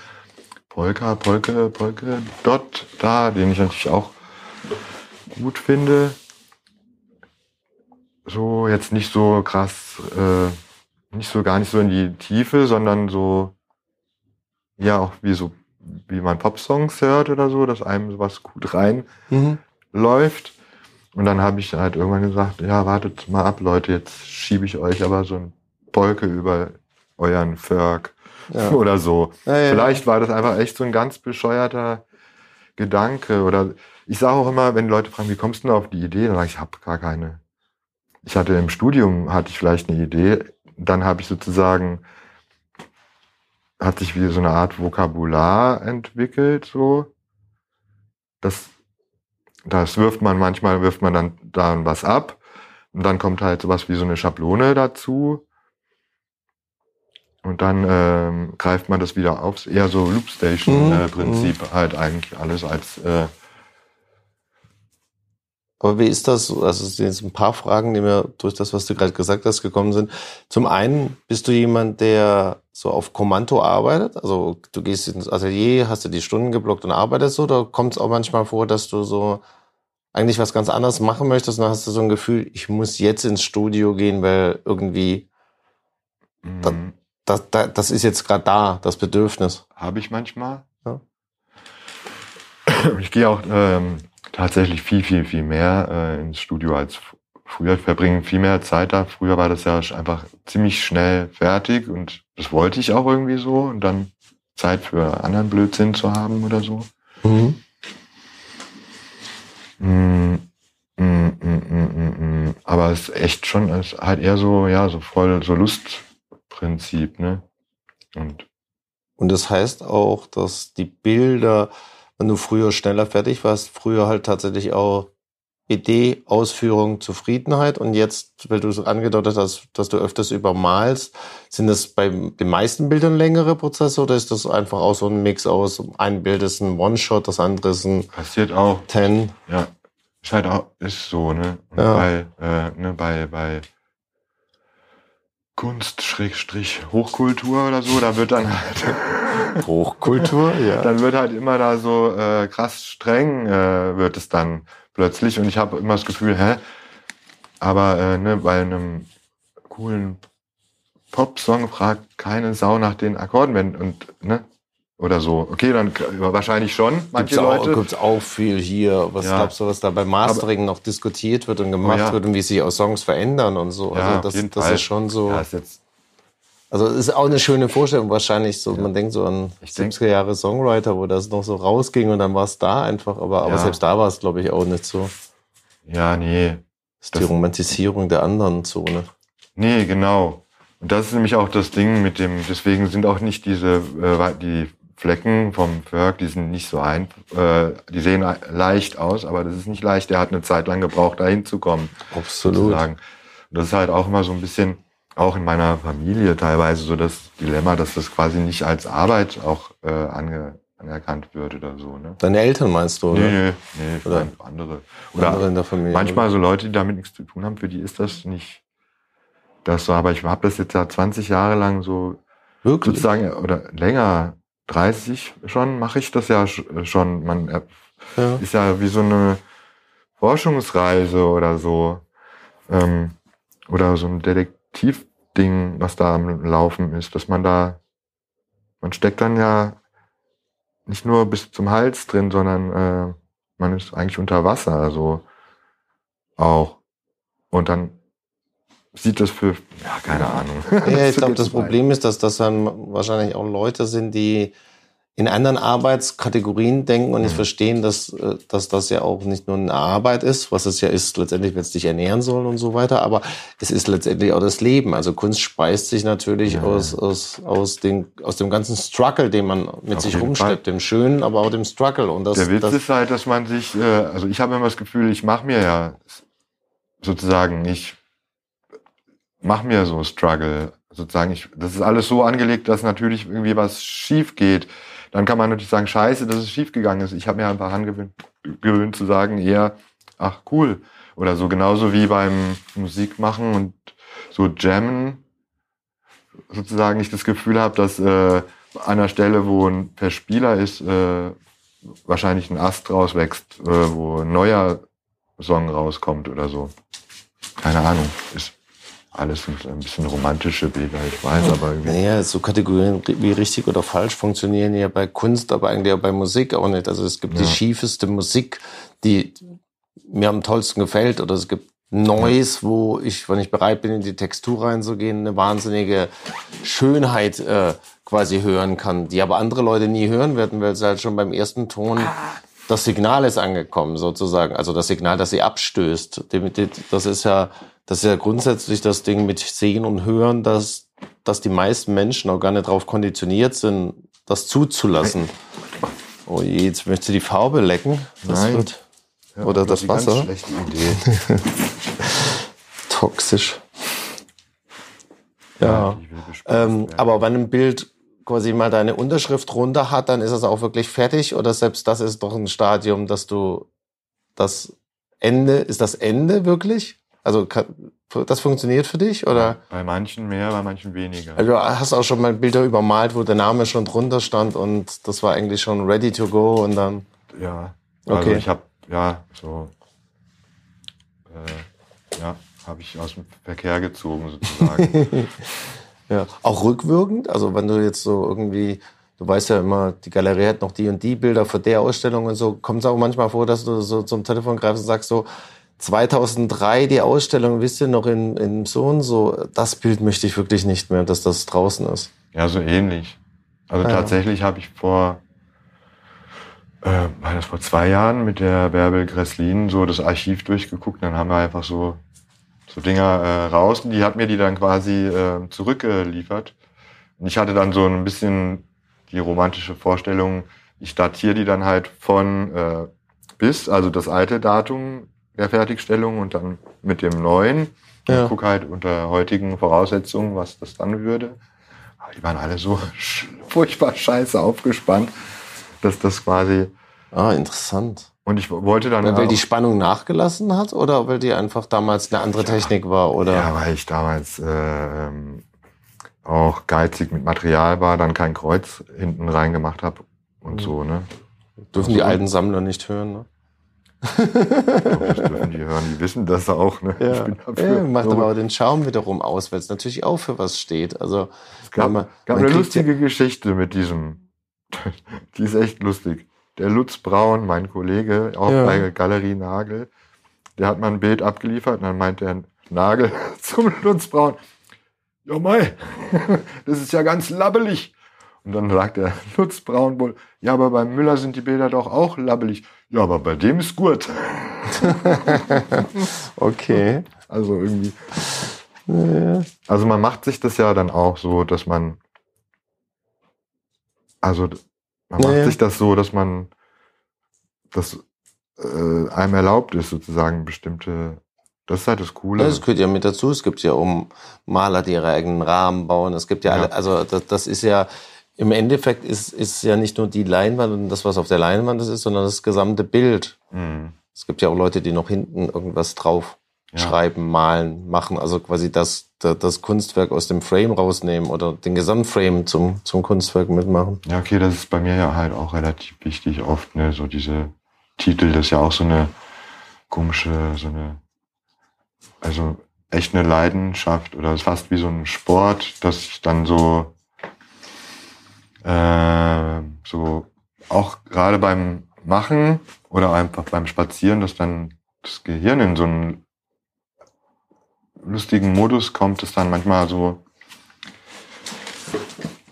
Polka, Polke, Polke Dot da, den ich natürlich auch gut finde. So, jetzt nicht so krass, äh, nicht so, gar nicht so in die Tiefe, sondern so, ja, auch wie so, wie man Popsongs hört oder so, dass einem sowas gut rein Mhm. läuft. Und dann habe ich halt irgendwann gesagt, ja, wartet mal ab, Leute, jetzt schiebe ich euch aber so ein Polke über euren Ferg Ja. [laughs] oder so. Ja, ja. Vielleicht war das einfach echt so ein ganz bescheuerter Gedanke. Oder ich sage auch immer, wenn Leute fragen, wie kommst du denn auf die Idee, dann sage ich, ich habe gar keine. Ich hatte im Studium, hatte ich vielleicht eine Idee, dann habe ich sozusagen, hat sich wie so eine Art Vokabular entwickelt, so. Das, das wirft man manchmal, wirft man dann da was ab. Und dann kommt halt sowas wie so eine Schablone dazu. Und dann ähm, greift man das wieder auf. Eher so Mhm, Loopstation-Prinzip halt eigentlich alles als äh, Aber wie ist das? Also es sind jetzt ein paar Fragen, die mir durch das, was du gerade gesagt hast, gekommen sind. Zum einen bist du jemand, der so auf Kommando arbeitet. Also du gehst ins Atelier, hast du die Stunden geblockt und arbeitest so. Oder kommt es auch manchmal vor, dass du so eigentlich was ganz anderes machen möchtest und dann hast du so ein Gefühl, ich muss jetzt ins Studio gehen, weil irgendwie Da- mh, das, das, das ist jetzt gerade da, das Bedürfnis. habe ich manchmal. Ja. Ich gehe auch ähm, tatsächlich viel, viel, viel mehr äh, ins Studio als früher. Ich verbringe viel mehr Zeit da. Früher war das ja einfach ziemlich schnell fertig und das wollte ich auch irgendwie so und dann Zeit für anderen Blödsinn zu haben oder so. Mhm. Mm, mm, mm, mm, mm, mm. Aber es ist echt schon, es ist halt eher so, ja, so voll so Lustprinzip, ne? Und Und das heißt auch, dass die Bilder, wenn du früher schneller fertig warst, früher halt tatsächlich auch Idee, Ausführung, Zufriedenheit und jetzt, weil du so angedeutet hast, dass du öfters übermalst, sind das bei den meisten Bildern längere Prozesse oder ist das einfach auch so ein Mix aus, ein Bild ist ein One-Shot, das andere ist ein passiert auch, Ten? ja, ist halt auch, ist so, ne? Und Ja. bei, äh, ne, bei, bei Kunst, Schrägstrich, Hochkultur oder so, da wird dann halt, [laughs] Hochkultur, [laughs] ja. dann wird halt immer da so äh, krass streng äh, wird es dann plötzlich und ich habe immer das Gefühl, hä? Aber äh, ne, bei einem coolen Popsong fragt keine Sau nach den Akkorden wenn, und ne oder so. Okay, dann wahrscheinlich schon. Manche gibt's Leute. Auch, gibt's auch viel hier. Was Ja. glaubst du, was da beim Mastering Aber- noch diskutiert wird und gemacht Oh ja. wird und wie sich auch Songs verändern und so. ja, also das, das ist schon so. Ja, ist jetzt Also es ist auch eine schöne Vorstellung wahrscheinlich so. Man denkt so an Ich denk- 70er Jahre Songwriter, wo das noch so rausging und dann war es da einfach. Aber, aber Ja. selbst da war es, glaube ich, auch nicht so. ja, nee, Das ist die Romantisierung der anderen Zone. Nee, genau. Und das ist nämlich auch das Ding mit dem, deswegen sind auch nicht diese, äh, die Flecken vom Ferg, die sind nicht so ein, äh, die sehen leicht aus, aber das ist nicht leicht. Der hat eine Zeit lang gebraucht, da hinzukommen. Absolut. sozusagen. Und das ist halt auch immer so ein bisschen, auch in meiner Familie teilweise so das Dilemma, dass das quasi nicht als Arbeit auch äh, ange, anerkannt wird oder so. Ne? Deine Eltern meinst du, oder? Nee, nee, ich Oder- andere. Oder Andere in der Familie. manchmal so Leute, die damit nichts zu tun haben, für die ist das nicht das so. Aber ich habe das jetzt ja 20 Jahre lang so Wirklich? sozusagen oder länger, 30 schon, mache ich das ja sch- schon. Man äh, Ja. ist ja wie so eine Forschungsreise oder so. Ähm, oder so ein Detektivding, was da am Laufen ist, dass man da, man steckt dann ja nicht nur bis zum Hals drin, sondern äh, man ist eigentlich unter Wasser, also auch. Und dann sieht das für, ja, keine Ahnung. Ja, ich glaube, [laughs] das. Problem ist, dass das dann wahrscheinlich auch Leute sind, die in anderen Arbeitskategorien denken und nicht Mhm. verstehen, dass, äh, dass das ja auch nicht nur eine Arbeit ist, was es ja ist, letztendlich, wenn es dich ernähren soll und so weiter, aber es ist letztendlich auch das Leben. Also Kunst speist sich natürlich Ja. aus, aus, aus, den, aus dem ganzen Struggle, den man mit Auf sich rumschleppt, dem Schönen, aber auch dem Struggle. Und das, Der Witz das, ist halt, dass man sich, äh, also ich habe immer das Gefühl, ich mache mir ja sozusagen, ich mache mir so Struggle, sozusagen, ich, das ist alles so angelegt, dass natürlich irgendwie was schief geht. Dann kann man natürlich sagen, scheiße, dass es schief gegangen ist. Ich habe mir einfach angewöhnt gewöhnt zu sagen, eher, ach cool. Oder so genauso wie beim Musikmachen und so Jammen, sozusagen ich das Gefühl habe, dass äh, an der Stelle, wo ein Verspieler ist, äh, wahrscheinlich ein Ast rauswächst, äh, wo ein neuer Song rauskommt oder so. Keine Ahnung. Ist alles ein ein bisschen romantische Bilder, ich weiß, aber irgendwie. Naja, so Kategorien wie richtig oder falsch funktionieren ja bei Kunst, aber eigentlich auch bei Musik auch nicht. Also es gibt die Ja. schiefeste Musik, die mir am tollsten gefällt, oder es gibt Neues, wo ich, wenn ich bereit bin, in die Textur reinzugehen, eine wahnsinnige Schönheit äh, quasi hören kann, die aber andere Leute nie hören werden, weil sie halt schon beim ersten Ton das Signal ist angekommen, sozusagen. Also das Signal, das sie abstößt. Das ist ja, das ist ja grundsätzlich das Ding mit Sehen und Hören, dass, dass die meisten Menschen auch gar nicht darauf konditioniert sind, das zuzulassen. Oh je, jetzt möchte die Farbe lecken. Das Nein. wird oder das die ganz Wasser. schlechte Idee. [laughs] toxisch. Ja. bespaßt Ähm, aber wenn ein Bild quasi mal deine Unterschrift runter hat, dann ist es auch wirklich fertig oder selbst das ist doch ein Stadium, dass du das Ende, ist das Ende wirklich? Also das funktioniert für dich oder? Bei manchen mehr, bei manchen weniger. Also du hast auch schon mal Bilder übermalt, wo der Name schon drunter stand und das war eigentlich schon ready to go und dann Ja. Also Okay. ich habe ja so äh, ja, habe ich aus dem Verkehr gezogen sozusagen. [laughs] Ja, auch rückwirkend. Also wenn du jetzt so irgendwie, du weißt ja immer, die Galerie hat noch die und die Bilder für der Ausstellung und so, kommt es auch manchmal vor, dass du so zum Telefon greifst und sagst so, 2003 die Ausstellung, wisst ihr noch in, in so und so, das Bild möchte ich wirklich nicht mehr, dass das draußen ist. ja, so ähnlich. Also Ah, ja. tatsächlich habe ich vor äh, war das vor zwei Jahren mit der Bärbel Gresslin so das Archiv durchgeguckt. Dann haben wir einfach so so Dinger äh, raus und die hat mir die dann quasi äh, zurückgeliefert. Und ich hatte dann so ein bisschen die romantische Vorstellung, ich datiere die dann halt von äh, bis, also das alte Datum der Fertigstellung und dann mit dem neuen. Ja. Ich gucke halt unter heutigen Voraussetzungen, was das dann würde. Aber die waren alle so [laughs] furchtbar scheiße aufgespannt, dass das quasi. Ah, interessant. Und ich wollte dann. Weil auch- die Spannung nachgelassen hat oder weil die einfach damals eine andere Technik war oder? Ja, weil ich damals äh, auch geizig mit Material war, dann kein Kreuz hinten reingemacht habe und so, ne? Dürfen die alten Sammler nicht hören, ne? Das dürfen die hören, die wissen das auch. Ne? Ja. Ich bin dafür. Ja, macht aber auch den Schaum wiederum aus, weil es natürlich auch für was steht. Also es gab, man, gab man eine lustige ja Geschichte mit diesem. [laughs] die ist echt lustig. Der Lutz Braun, mein Kollege, auch ja. bei Galerie Nagel, der hat mal ein Bild abgeliefert und dann meinte der Nagel [laughs] zum Lutz Braun, ja mei, [laughs] das ist ja ganz labbelig. Und dann sagt der Lutz Braun wohl, ja, aber beim Müller sind die Bilder doch auch labbelig. Ja, aber bei dem ist gut. [laughs] okay. Also irgendwie. Also man macht sich das ja dann auch so, dass man, also man macht ja. sich das so, dass man, dass äh, einem erlaubt ist, sozusagen bestimmte das ist halt das Coole. Das gehört ja mit dazu. Es gibt ja um Maler, die ihre eigenen Rahmen bauen. Es gibt ja, ja. alle, also das, das ist ja, im Endeffekt ist, ist ja nicht nur die Leinwand und das, was auf der Leinwand ist, sondern das gesamte Bild. Mhm. Es gibt ja auch Leute, die noch hinten irgendwas drauf ja. schreiben, malen, machen, also quasi das, das, Kunstwerk aus dem Frame rausnehmen oder den Gesamtframe zum, zum Kunstwerk mitmachen. Ja, okay, das ist bei mir ja halt auch relativ wichtig oft, ne, so diese Titel, das ist ja auch so eine komische, so eine, also echt eine Leidenschaft oder fast wie so ein Sport, dass ich dann so äh, so auch gerade beim Machen oder einfach beim Spazieren, dass dann das Gehirn in so einen lustigen Modus kommt, dass dann manchmal so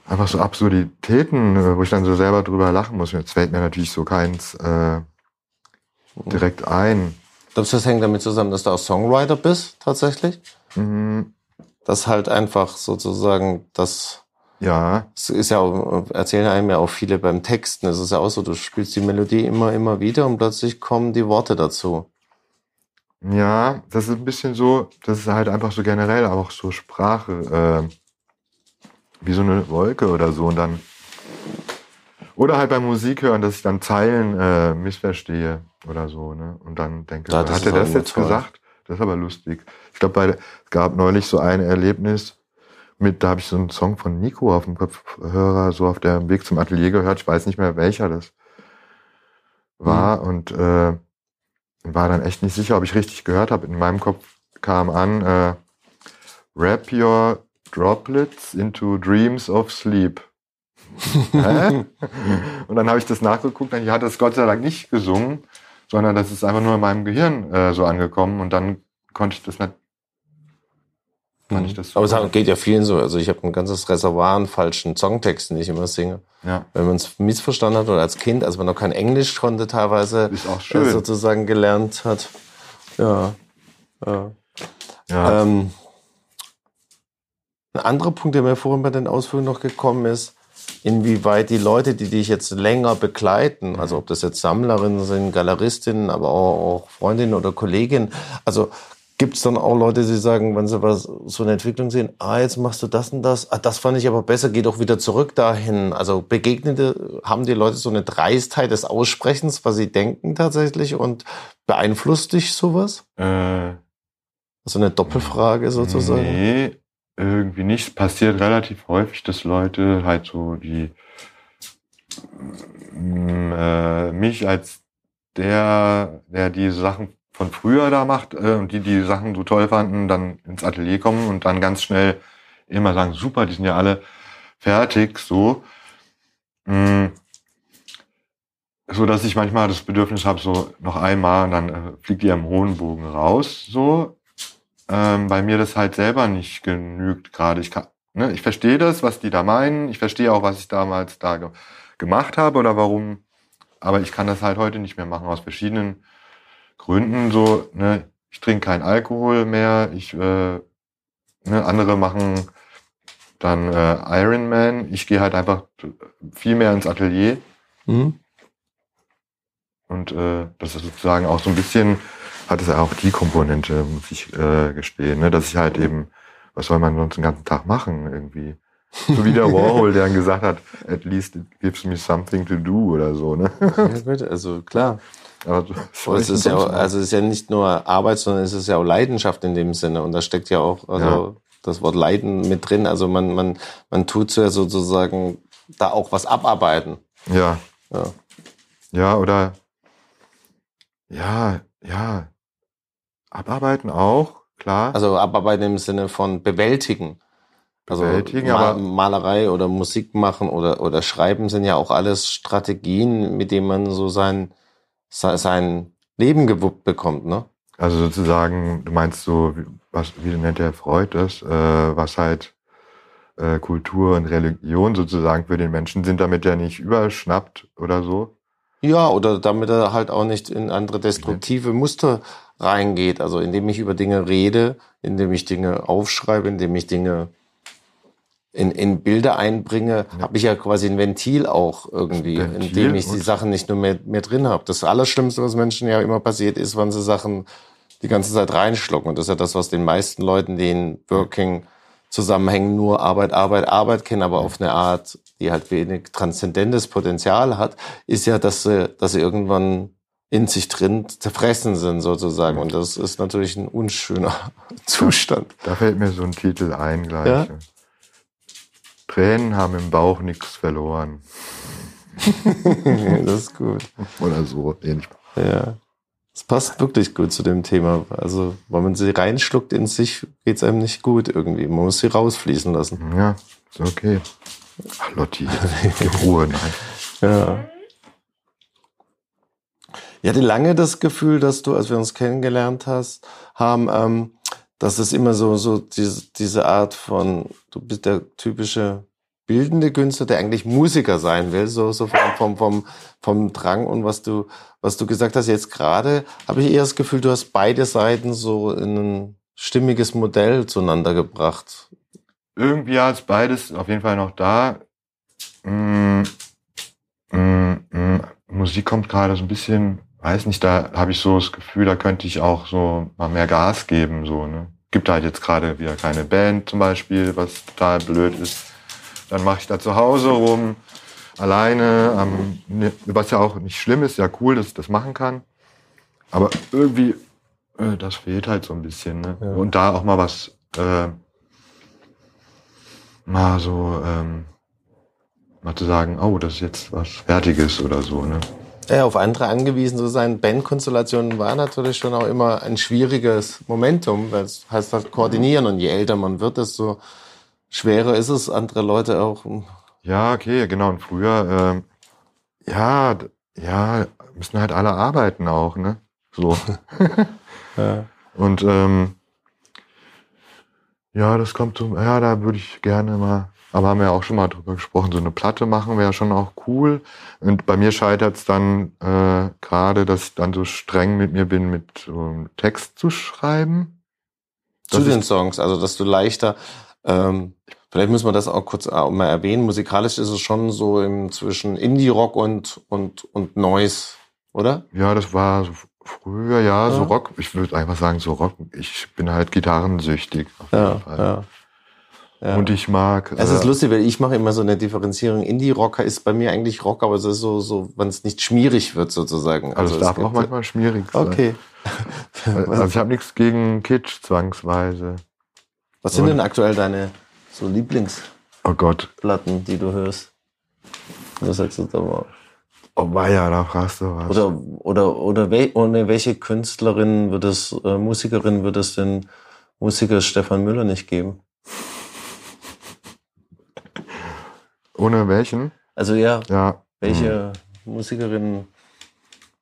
einfach so Absurditäten, äh, wo ich dann so selber drüber lachen muss. Jetzt fällt mir natürlich so keins äh, direkt ein. Glaubst du, das hängt damit zusammen, dass du auch Songwriter bist, tatsächlich? Mhm. Das halt einfach sozusagen das ja. Es ist ja auch, erzählen einem ja auch viele beim Texten. Es ist ja auch so, du spielst die Melodie immer, immer wieder und plötzlich kommen die Worte dazu. Ja, das ist ein bisschen so, das ist halt einfach so generell auch so Sprache, äh, wie so eine Wolke oder so und dann oder halt beim Musik hören, dass ich dann Zeilen äh, missverstehe oder so, ne? Und dann denke, ja, hat er das jetzt toll. gesagt? Das ist aber lustig. Ich glaube, es gab neulich so ein Erlebnis, mit, da habe ich so einen Song von Nico auf dem Kopfhörer, so auf dem Weg zum Atelier gehört. Ich weiß nicht mehr, welcher das war mhm. und äh, war dann echt nicht sicher, ob ich richtig gehört habe. In meinem Kopf kam an, äh, Wrap your droplets into dreams of sleep. [laughs] Hä? und dann habe ich das nachgeguckt und ich hatte es Gott sei Dank nicht gesungen, sondern das ist einfach nur in meinem Gehirn äh, so angekommen und dann konnte ich das nicht Fand ich das Aber es geht ja vielen so. Also ich habe ein ganzes Reservoir an falschen Songtexten, die ich immer singe. Ja. Wenn man es missverstanden hat oder als Kind, als man noch kein Englisch konnte teilweise, schön. sozusagen gelernt hat. Ja. ja. ja. Ähm, ein anderer Punkt, der mir vorhin bei den Ausführungen noch gekommen ist, inwieweit die Leute, die dich jetzt länger begleiten, also ob das jetzt Sammlerinnen sind, Galeristinnen, aber auch, auch Freundinnen oder Kolleginnen, also Gibt es dann auch Leute, die sagen, wenn sie was, so eine Entwicklung sehen, ah, jetzt machst du das und das, ah, das fand ich aber besser, geh doch wieder zurück dahin. Also begegnete, haben die Leute so eine Dreistheit des Aussprechens, was sie denken tatsächlich und beeinflusst dich sowas? Äh, also eine Doppelfrage sozusagen? Nee, irgendwie nicht. Passiert relativ häufig, dass Leute halt so die äh, mich als der, der die Sachen von früher da macht äh, und die die Sachen so toll fanden, dann ins Atelier kommen und dann ganz schnell immer sagen, super, die sind ja alle fertig, so. Mm, so dass ich manchmal das Bedürfnis habe, so noch einmal und dann äh, fliegt die am hohen Bogen raus, so. Ähm, bei mir das halt selber nicht genügt gerade. Ich kann, ne, ich verstehe das, was die da meinen. Ich verstehe auch, was ich damals da ge gemacht habe oder warum. Aber ich kann das halt heute nicht mehr machen aus verschiedenen Gründen so, ne, ich trinke keinen Alkohol mehr, ich, äh, ne, andere machen dann äh, Ironman, ich gehe halt einfach viel mehr ins Atelier. Mhm. Und äh, das ist sozusagen auch so ein bisschen, hat es ja auch die Komponente, muss ich äh, gestehen, ne, dass ich halt eben, was soll man sonst den ganzen Tag machen irgendwie? So wie der [laughs] Warhol, der dann gesagt hat, at least it gives me something to do oder so, ne? Ja, also klar. Aber [laughs] [laughs] es ist ja, also es ist ja nicht nur Arbeit, sondern es ist ja auch Leidenschaft in dem Sinne. Und da steckt ja auch also ja. das Wort Leiden mit drin. Also man, man, man tut ja sozusagen da auch was abarbeiten. Ja. Ja, ja oder Ja, ja. Abarbeiten auch, klar. Also abarbeiten im Sinne von bewältigen. Also Bewältigen, Ma aber- Malerei oder Musik machen oder, oder Schreiben sind ja auch alles Strategien, mit denen man so sein, se- sein Leben gewuppt bekommt, ne? Also sozusagen, du meinst so, wie- was, wie nennt der Freud das, äh, was halt äh, Kultur und Religion sozusagen für den Menschen sind, damit er nicht überschnappt oder so. Ja, oder damit er halt auch nicht in andere destruktive Muster reingeht. Also indem ich über Dinge rede, indem ich Dinge aufschreibe, indem ich Dinge in, in Bilder einbringe, habe ich ja quasi ein Ventil auch irgendwie, Ventil indem ich die Sachen nicht nur mehr, mehr drin habe. Das Allerschlimmste, was Menschen ja immer passiert, ist, wenn sie Sachen die ganze Zeit reinschlucken. Und das ist ja das, was den meisten Leuten, die in Working Zusammenhängen nur Arbeit, Arbeit, Arbeit kennen, aber auf eine Art, die halt wenig transzendentes Potenzial hat, ist ja, dass sie, dass sie irgendwann in sich drin zerfressen sind sozusagen. Und das ist natürlich ein unschöner [laughs] Zustand. Da fällt mir so ein Titel ein gleich. Ja? Tränen haben im Bauch nichts verloren. [laughs] das ist gut. Oder so ähnlich. Ja. Das passt wirklich gut zu dem Thema. Also, wenn man sie reinschluckt in sich, geht's einem nicht gut irgendwie. Man muss sie rausfließen lassen. Ja, ist okay. Ach, Lotti, gib Ruhe, nein. [laughs] Ja. Ich hatte lange das Gefühl, dass du, als wir uns kennengelernt hast, haben, ähm, dass es immer so, so diese, diese Art von, du bist der typische bildende Künstler, der eigentlich Musiker sein will, so, so vom, vom, vom, vom Drang und was du, was du gesagt hast jetzt gerade, habe ich eher das Gefühl, du hast beide Seiten so in ein stimmiges Modell zueinander gebracht. Irgendwie ja, ist beides auf jeden Fall noch da. Mm, mm, mm, Musik kommt gerade so ein bisschen, weiß nicht, da habe ich so das Gefühl, da könnte ich auch so mal mehr Gas geben, so, ne. Gibt halt jetzt gerade wieder keine Band zum Beispiel, was total blöd ist. Dann mache ich da zu Hause rum, alleine, ähm, ne, was ja auch nicht schlimm ist, ja cool, dass ich das machen kann. Aber irgendwie, äh, das fehlt halt so ein bisschen, ne. Ja. Und da auch mal was, äh, mal so, ähm, mal zu sagen, oh, das ist jetzt was Fertiges oder so, ne? Ja, auf andere angewiesen zu sein. Bandkonstellationen war natürlich schon auch immer ein schwieriges Momentum, weil es heißt halt koordinieren und je älter man wird, desto schwerer ist es, andere Leute auch. Ja, okay, genau. Und früher, ähm, ja, ja, müssen halt alle arbeiten auch, ne? So. [laughs] Ja. Und ähm, ja, das kommt so, ja, da würde ich gerne mal, aber haben wir ja auch schon mal drüber gesprochen, so eine Platte machen wäre schon auch cool. Und bei mir scheitert es dann äh, gerade, dass ich dann so streng mit mir bin, mit so einem Text zu schreiben. Zu den Songs, also dass du leichter, ähm, vielleicht müssen wir das auch kurz auch mal erwähnen, musikalisch ist es schon so im zwischen Indie-Rock und, und, und Noise, oder? Ja, das war so früher, ja, so Ja. Rock. Ich würde einfach sagen, so Rock. Ich bin halt gitarrensüchtig. Auf jeden Ja, Fall. ja. Ja. Und ich mag. Es ist äh, lustig, weil ich mache immer so eine Differenzierung. Indie-Rocker ist bei mir eigentlich Rock, aber es ist so, so, wenn es nicht schmierig wird sozusagen. Also, es darf auch manchmal schmierig sein. Okay. [laughs] Also ich habe nichts gegen Kitsch zwangsweise. Was sind denn aktuell deine so Lieblingsplatten, Oh Gott. die du hörst? Was sagst du da mal? Oh weia, da fragst du was. Oder, oder, oder wel, ohne welche Künstlerin wird es, äh, Musikerin wird es den Musiker Stefan Müller nicht geben? Ohne welchen? Also ja, Ja. welche Hm. Musikerinnen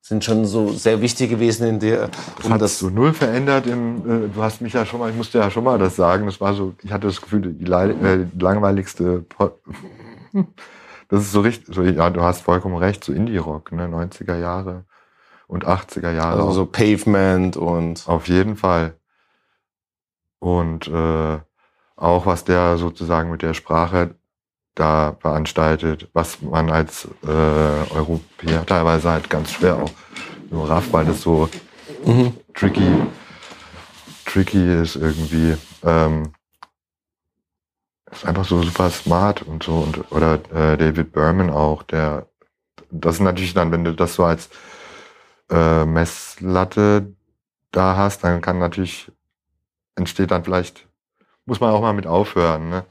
sind schon so sehr wichtig gewesen in der, Das um hat das, so null verändert. Im, äh, du hast mich ja schon mal, ich musste ja schon mal das sagen. Das war so, ich hatte das Gefühl, die, leid- äh, langweiligste. Po [laughs] das ist so richtig. So, ja, du hast vollkommen recht. So Indie-Rock, ne, 90er Jahre und 80er Jahre. also so Pavement und Auf jeden Fall. Und äh, auch was der sozusagen mit der Sprache da veranstaltet, was man als äh, Europäer teilweise halt ganz schwer auch nur rafft, weil das so Mhm. tricky, tricky ist irgendwie. Ähm, ist einfach so super smart und so und oder äh, David Berman auch, der das ist natürlich dann, wenn du das so als äh, Messlatte da hast, dann kann natürlich entsteht dann vielleicht muss man auch mal mit aufhören. Ne?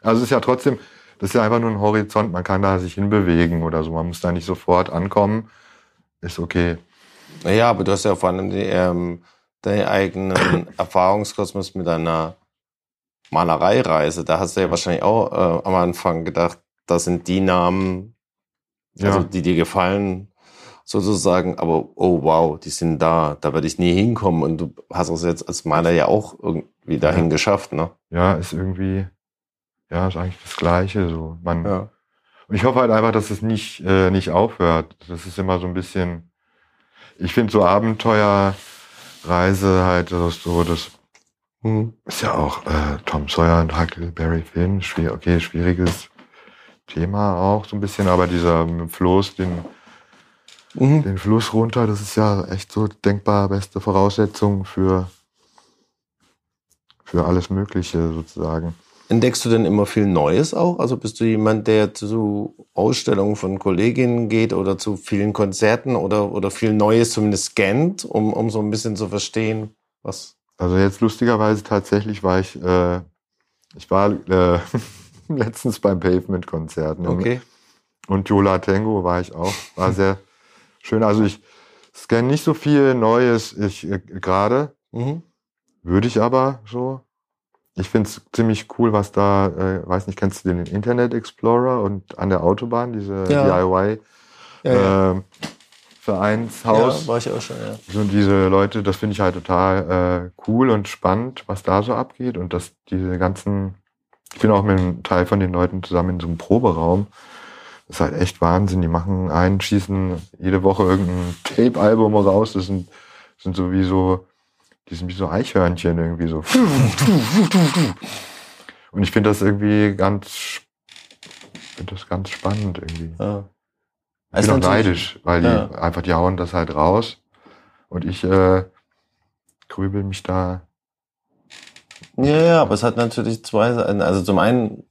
Also es ist ja trotzdem, das ist ja einfach nur ein Horizont, man kann da sich hinbewegen oder so, man muss da nicht sofort ankommen, ist okay. Naja, aber du hast ja vor allem die, ähm, deinen eigenen [coughs] Erfahrungskosmos mit deiner Malereireise. Da hast du ja wahrscheinlich auch äh, am Anfang gedacht, das sind die Namen, also Ja. die dir gefallen, sozusagen. Aber oh wow, die sind da, da werde ich nie hinkommen. Und du hast es jetzt als Maler ja auch irgendwie dahin Ja. geschafft, ne? Ja, ist irgendwie, ja, ist eigentlich das Gleiche. So. Man, Ja. Und ich hoffe halt einfach, dass es nicht, äh, nicht aufhört. Das ist immer so ein bisschen, ich finde so Abenteuerreise halt, so, das Hm. ist ja auch äh, Tom Sawyer und Huckleberry Finn, schwier okay, schwieriges Thema auch so ein bisschen, aber dieser Floß, den, Mhm. den Fluss runter, das ist ja echt so denkbar beste Voraussetzung für, für alles Mögliche sozusagen. Entdeckst du denn immer viel Neues auch? Also bist du jemand, der zu Ausstellungen von Kolleginnen geht oder zu vielen Konzerten oder, oder viel Neues zumindest scannt, um, um so ein bisschen zu verstehen, was. Also jetzt lustigerweise tatsächlich war ich, äh, ich war äh, [laughs] letztens beim Pavement-Konzert. ne? Okay. Und Jola Tango war ich auch. War sehr [laughs] schön. Also ich scanne nicht so viel Neues ich äh, gerade. Mhm. Würde ich aber so. Ich finde es ziemlich cool, was da, äh, weiß nicht, kennst du den Internet Explorer und an der Autobahn, diese Ja. DIY Ja, ja. ähm, Vereinshaus. Ja, war ich auch schon, ja. So diese Leute, das finde ich halt total äh, cool und spannend, was da so abgeht und dass diese ganzen, ich bin auch mit einem Teil von den Leuten zusammen in so einem Proberaum. Das ist halt echt Wahnsinn. Die machen einen, schießen jede Woche irgendein Tape-Album raus. Das sind, sind so wie so, die sind wie so Eichhörnchen irgendwie so. Und ich finde das irgendwie ganz, finde das ganz spannend irgendwie. ja. Ich bin auch neidisch, weil die Ja. einfach, die hauen das halt raus und ich äh, grübel mich da. Ja, ja, aber es hat natürlich zwei Seiten. Also zum einen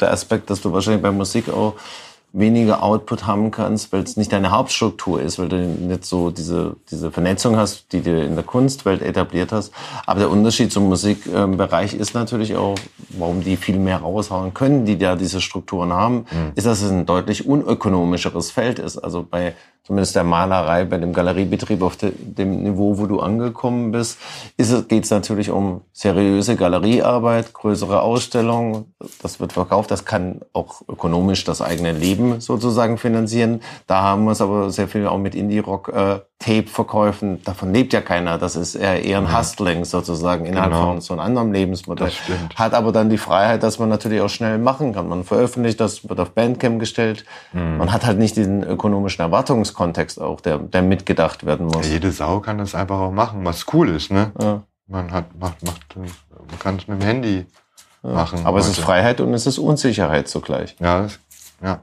der Aspekt, dass du wahrscheinlich bei Musik auch weniger Output haben kannst, weil es nicht deine Hauptstruktur ist, weil du nicht so diese, diese Vernetzung hast, die du in der Kunstwelt etabliert hast. Aber der Unterschied zum Musikbereich ist natürlich auch, warum die viel mehr raushauen können, die da diese Strukturen haben, ist, dass es ein deutlich unökonomischeres Feld ist. Also bei zumindest der Malerei, bei dem Galeriebetrieb auf de, dem Niveau, wo du angekommen bist, ist es, geht es natürlich um seriöse Galeriearbeit, größere Ausstellungen. Das wird verkauft. Das kann auch ökonomisch das eigene Leben sozusagen finanzieren. Da haben wir es aber sehr viel auch mit Indie-Rock, äh, Tape-Verkäufen. Davon lebt ja keiner. Das ist eher, eher ein Hustling sozusagen innerhalb Genau. von so einem anderen Lebensmodell. Hat aber dann die Freiheit, dass man natürlich auch schnell machen kann. Man veröffentlicht das, wird auf Bandcamp gestellt. Mhm. Man hat halt nicht diesen ökonomischen Erwartungskontext auch, der, der mitgedacht werden muss. Ja, jede Sau kann das einfach auch machen, was cool ist, ne? Ja. Man hat, macht, macht, man kann es mit dem Handy machen. Aber es ist heute. Freiheit und es ist Unsicherheit zugleich. Ja, das, ja.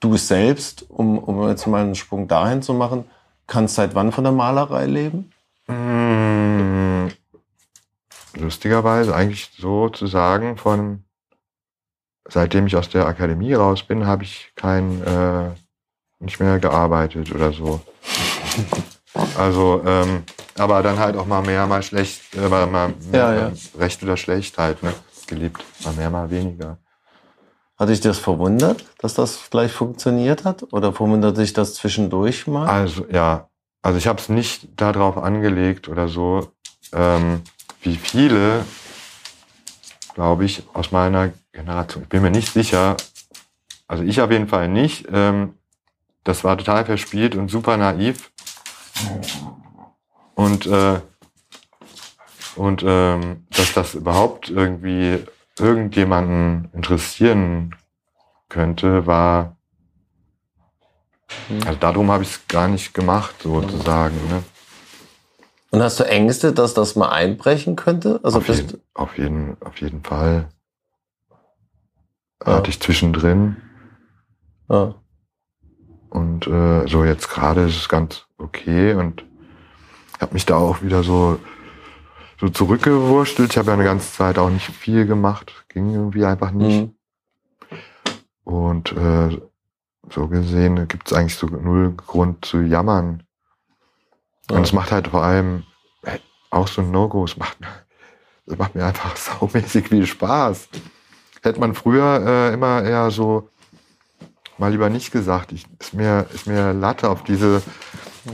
Du selbst, um, um jetzt mal einen Sprung dahin zu machen, kannst seit wann von der Malerei leben? Mm, Lustigerweise eigentlich so zu sagen, von seitdem ich aus der Akademie raus bin, habe ich kein äh, nicht mehr gearbeitet oder so. Also, ähm, aber dann halt auch mal mehr, mal schlecht, äh, mal, mal Ja, ja. recht oder schlecht halt, ne? Geliebt. Mal mehr, mal weniger. Hat dich das verwundert, dass das gleich funktioniert hat? Oder verwundert dich das zwischendurch mal? Also ja, also ich habe es nicht darauf angelegt oder so, ähm, wie viele, glaube ich, aus meiner Generation. Ich bin mir nicht sicher. Also ich auf jeden Fall nicht. Ähm, das war total verspielt und super naiv. Und äh, und ähm, dass das überhaupt irgendwie irgendjemanden interessieren könnte, war also darum habe ich es gar nicht gemacht, sozusagen. Ne? Und hast du Ängste, dass das mal einbrechen könnte? Also auf, jeden, auf, jeden, auf jeden Fall Ja. hatte ich zwischendrin. ja. Und äh, so jetzt gerade ist es ganz okay und habe mich da auch wieder so, so zurückgewurstelt. Ich habe ja eine ganze Zeit auch nicht viel gemacht. Ging irgendwie einfach nicht. Mhm. Und äh, so gesehen gibt es eigentlich so null Grund zu jammern. Ja. Und es macht halt vor allem äh, auch so ein No-Go. Es macht, [laughs] es macht mir einfach [laughs] saumäßig viel Spaß. Hätte man früher äh, immer eher so mal lieber nicht gesagt. Ich, ist mir, ist mir Latte auf diese,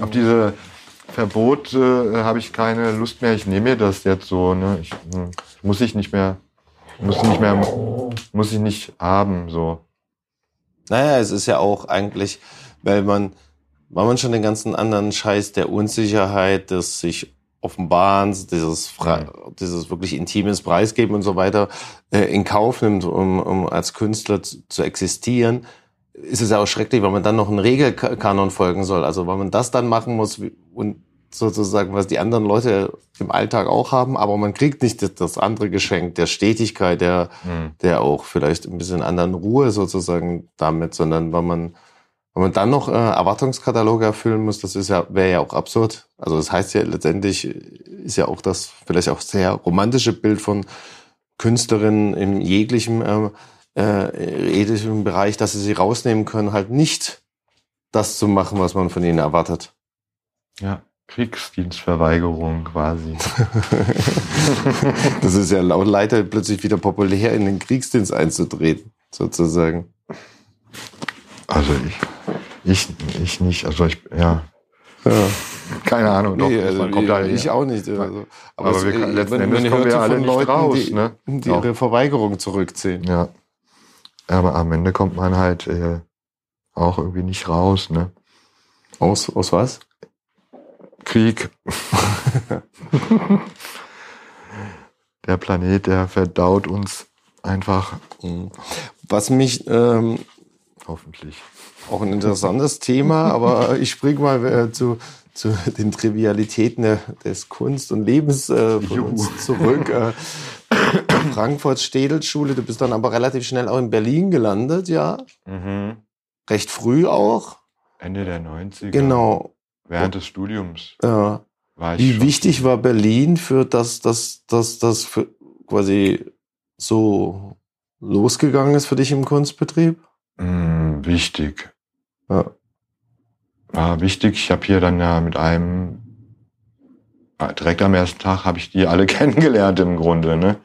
auf diese Verbote äh, habe ich keine Lust mehr. Ich nehme mir das jetzt so. Ne? Ich, hm, muss ich nicht mehr, muss nicht mehr, muss ich nicht haben so. Naja, es ist ja auch eigentlich, weil man, weil man schon den ganzen anderen Scheiß der Unsicherheit, des sich Offenbarens, dieses, Fre dieses wirklich intimes Preisgeben und so weiter äh, in Kauf nimmt, um, um als Künstler zu, zu existieren, ist es ja auch schrecklich, weil man dann noch einen Regelkanon folgen soll. Also weil man das dann machen muss und sozusagen, was die anderen Leute im Alltag auch haben, aber man kriegt nicht das, andere Geschenk der Stetigkeit, der, mhm. der auch vielleicht ein bisschen anderen Ruhe sozusagen damit, sondern weil man, wenn man dann noch äh, Erwartungskataloge erfüllen muss, das ist ja, wäre ja auch absurd. Also das heißt ja letztendlich ist ja auch das vielleicht auch sehr romantische Bild von Künstlerinnen in jeglichem äh, äh, ethischen Bereich, dass sie sie rausnehmen können, halt nicht das zu machen, was man von ihnen erwartet. Ja, Kriegsdienstverweigerung quasi. [laughs] das ist ja laut Leiter plötzlich wieder populär, in den Kriegsdienst einzutreten, sozusagen. Also ich, ich, ich nicht, also ich, ja. ja. Keine Ahnung, doch. Nee, also kommt da ich auch nicht. Also, aber, aber wir, letzten Endes kommen wir alle nicht Leuten, raus, die, ne? die ihre Verweigerung zurückziehen. Ja. Aber am Ende kommt man halt äh, auch irgendwie nicht raus, ne? Aus, aus was? Krieg. [laughs] [laughs] der Planet, der verdaut uns einfach. Mhm. Was mich ähm, hoffentlich auch ein interessantes Thema, aber ich springe mal äh, zu, zu den Trivialitäten des Kunst und Lebens äh, zurück. Äh, Frankfurt Städelschule, du bist dann aber relativ schnell auch in Berlin gelandet, ja? Mhm. Recht früh auch. Ende der 90er. Genau. Während des Studiums. Ja. Wie wichtig war Berlin für das, dass das, das für quasi so losgegangen ist für dich im Kunstbetrieb? Mm, wichtig. War wichtig. Ich habe hier dann ja mit einem ah, direkt am ersten Tag habe ich die alle [laughs] kennengelernt im Grunde, ne?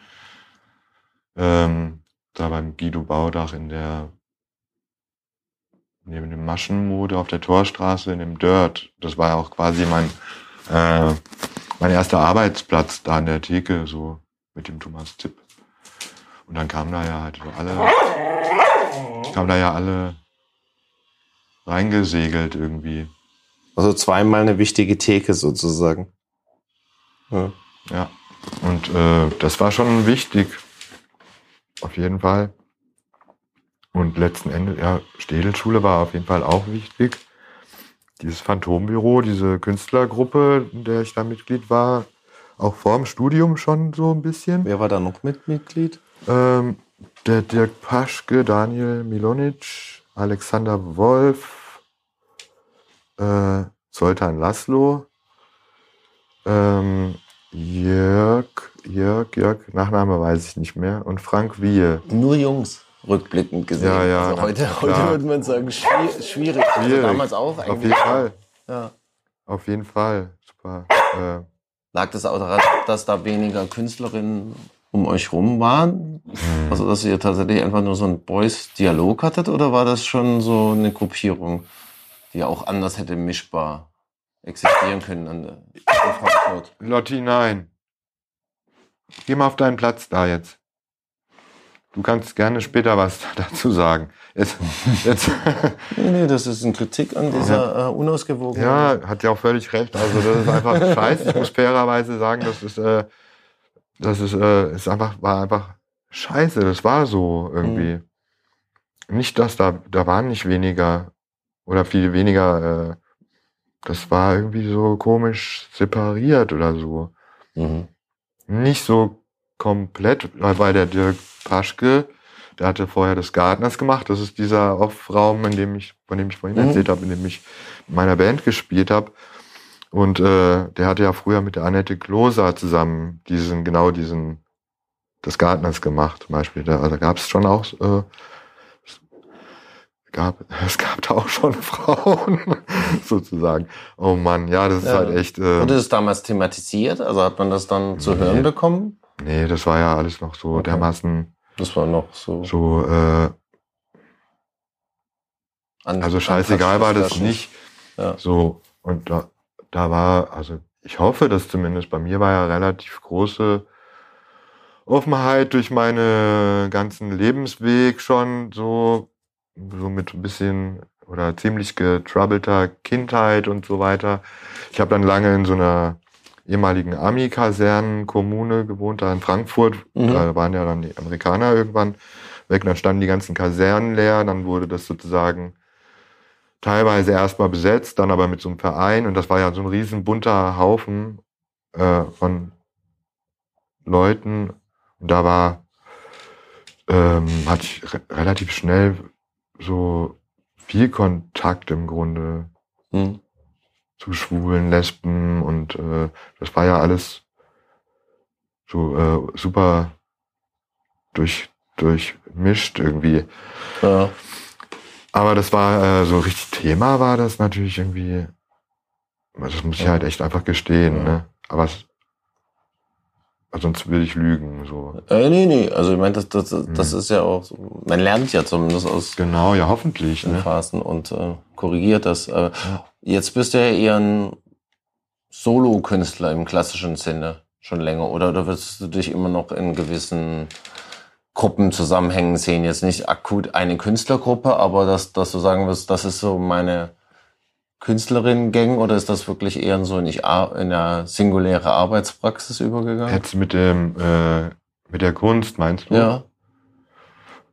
Ähm, da beim Guido Baudach in der neben dem Maschenmode auf der Torstraße in dem Dirt. Das war ja auch quasi mein äh, mein erster Arbeitsplatz da an der Theke, so mit dem Thomas Tipp. Und dann kamen da ja halt so alle, kamen da ja alle reingesegelt irgendwie. Also zweimal eine wichtige Theke sozusagen. Ja. ja. Und äh, das war schon wichtig. Auf jeden Fall. Und letzten Endes, ja, Städelschule war auf jeden Fall auch wichtig. Dieses Phantombüro, diese Künstlergruppe, in der ich da Mitglied war, auch vor dem Studium schon so ein bisschen. Wer war da noch mit Mitglied? Ähm, der Dirk Paschke, Daniel Milonic, Alexander Wolf, äh, Zoltan Laszlo, ähm, Jörg, Jörg, Jörg, Nachname weiß ich nicht mehr. Und Frank Wiehe. Nur Jungs, rückblickend gesehen. Ja, ja. Also heute, heute würde man sagen, schwierig. schwierig. Also damals auch eigentlich. Auf jeden Fall. Ja. Auf jeden Fall. Super. Äh, Lag das auch daran, dass da weniger Künstlerinnen um euch rum waren? Mhm. Also, dass ihr tatsächlich einfach nur so einen Boys-Dialog hattet? Oder war das schon so eine Gruppierung, die auch anders hätte mischbar existieren können an der Frankfurt. Lotti, nein. Geh mal auf deinen Platz da jetzt. Du kannst gerne später was [laughs] dazu sagen. Jetzt, jetzt. [laughs] nee, nee, das ist eine Kritik an dieser ja. äh, Unausgewogenheit. Ja, hat ja auch völlig recht. Also das ist einfach [laughs] scheiße. Ich muss fairerweise sagen, das ist, äh, das ist, äh, ist einfach, war einfach scheiße. Das war so irgendwie. Mhm. Nicht, dass da, da waren nicht weniger oder viel weniger äh, das war irgendwie so komisch separiert oder so. Mhm. Nicht so komplett, weil der Dirk Paschke, der hatte vorher das Gartners gemacht. Das ist dieser Off-Raum, in dem ich, von dem ich vorhin mhm. erzählt habe, in dem ich in meiner Band gespielt habe. Und äh, der hatte ja früher mit der Annette Kloser zusammen diesen, genau diesen, das Gartners gemacht, zum Beispiel. Da, da gab es schon auch äh, gab, [laughs] es gab da auch schon [laughs] Frauen, sozusagen. Oh Mann, ja, das ist ja. halt echt. Äh, Wurde das damals thematisiert? Also hat man das dann zu nee. hören bekommen? Nee, das war ja alles noch so okay. dermaßen. Das war noch so. So, äh, an Also scheißegal war das nicht. Ja. So, und da, da war, also ich hoffe, dass zumindest bei mir war ja relativ große Offenheit durch meine ganzen Lebensweg schon so, so mit ein bisschen oder ziemlich getroubelter Kindheit und so weiter. Ich habe dann lange in so einer ehemaligen Army-Kasernen-Kommune gewohnt, da in Frankfurt. Mhm. Da waren ja dann die Amerikaner irgendwann weg. Dann standen die ganzen Kasernen leer. Dann wurde das sozusagen teilweise erstmal besetzt, dann aber mit so einem Verein. Und das war ja so ein riesen bunter Haufen äh, von Leuten. Und da war, ähm, hatte ich re relativ schnell so viel Kontakt im Grunde Hm. zu Schwulen, Lesben und äh, das war ja alles so äh, super durch, durchmischt irgendwie. Ja. Aber das war äh, so richtig Thema war das natürlich irgendwie. Das muss ich Ja. halt echt einfach gestehen, Ja. ne? Aber es, also sonst will ich lügen. So. Äh, nee, nee. Also ich meine, das, das, das Mhm. ist ja auch, so, man lernt ja zumindest aus Genau, ja, hoffentlich. den Ne? Phasen und äh, korrigiert das. Äh, Jetzt bist du ja eher ein Solo-Künstler im klassischen Sinne schon länger, oder? Oder wirst du dich immer noch in gewissen Gruppenzusammenhängen sehen? Jetzt nicht akut eine Künstlergruppe, aber dass, dass du sagen wirst, das ist so meine Künstlerinnen-Gang oder ist das wirklich eher so in, ich, ar- in eine singuläre Arbeitspraxis übergegangen? Jetzt mit dem äh, mit der Kunst, meinst du? Ja.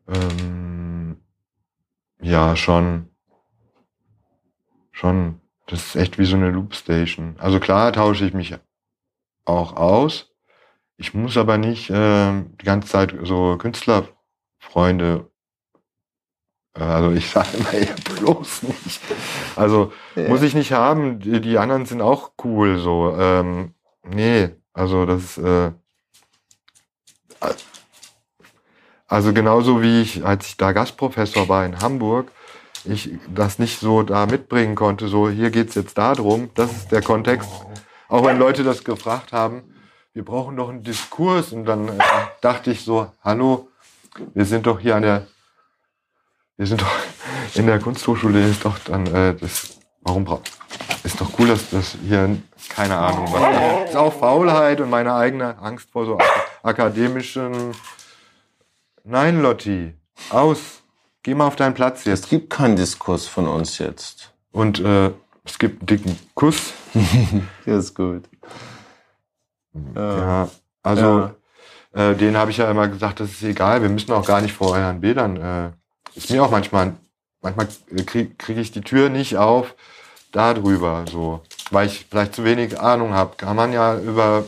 Ähm, ja, schon. Schon. Das ist echt wie so eine Loopstation. Also klar tausche ich mich auch aus. Ich muss aber nicht ähm, die ganze Zeit so Künstlerfreunde. äh, Also ich [laughs] sage immer eher bloß nicht. Also muss ich nicht haben. Die, die anderen sind auch cool. So, ähm, nee, also das. Äh, also genauso wie ich, als ich da Gastprofessor war in Hamburg, ich das nicht so da mitbringen konnte, so hier geht's jetzt darum, das ist der Kontext. Auch wenn Leute das gefragt haben, wir brauchen doch einen Diskurs und dann äh, dachte ich so, hallo, wir sind doch hier an der, wir sind doch [laughs] in der Kunsthochschule, ist doch dann äh, das, warum braucht, ist doch cool, dass das hier, keine Ahnung, was, ist auch Faulheit und meine eigene Angst vor so akademischen Nein, Lotti. Aus. Geh mal auf deinen Platz Es jetzt. gibt keinen Diskurs von uns jetzt. Und äh, es gibt einen dicken Kuss. [laughs] Ja, ist gut. Ja. Also, Äh, den habe ich ja immer gesagt, das ist egal. Wir müssen auch gar nicht vor euren Bildern. Äh, ist mir auch manchmal, manchmal kriege krieg ich die Tür nicht auf da drüber, so. Weil ich vielleicht zu wenig Ahnung habe. Kann man ja über,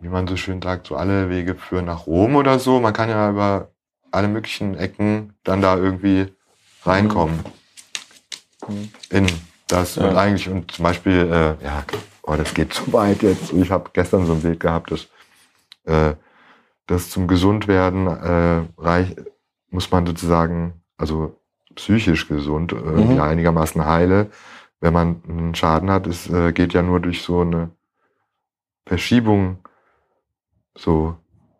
wie man so schön sagt, so alle Wege führen nach Rom oder so. Man kann ja über alle möglichen Ecken dann da irgendwie reinkommen. In das Ja. und eigentlich und zum Beispiel, äh, ja, oh, das geht zu weit jetzt. Ich habe gestern so ein Bild gehabt, dass äh, das zum Gesundwerden äh, reich, muss man sozusagen, also psychisch gesund, äh, Mhm. ja, einigermaßen heile. Wenn man einen Schaden hat, es äh, geht ja nur durch so eine Verschiebung, so,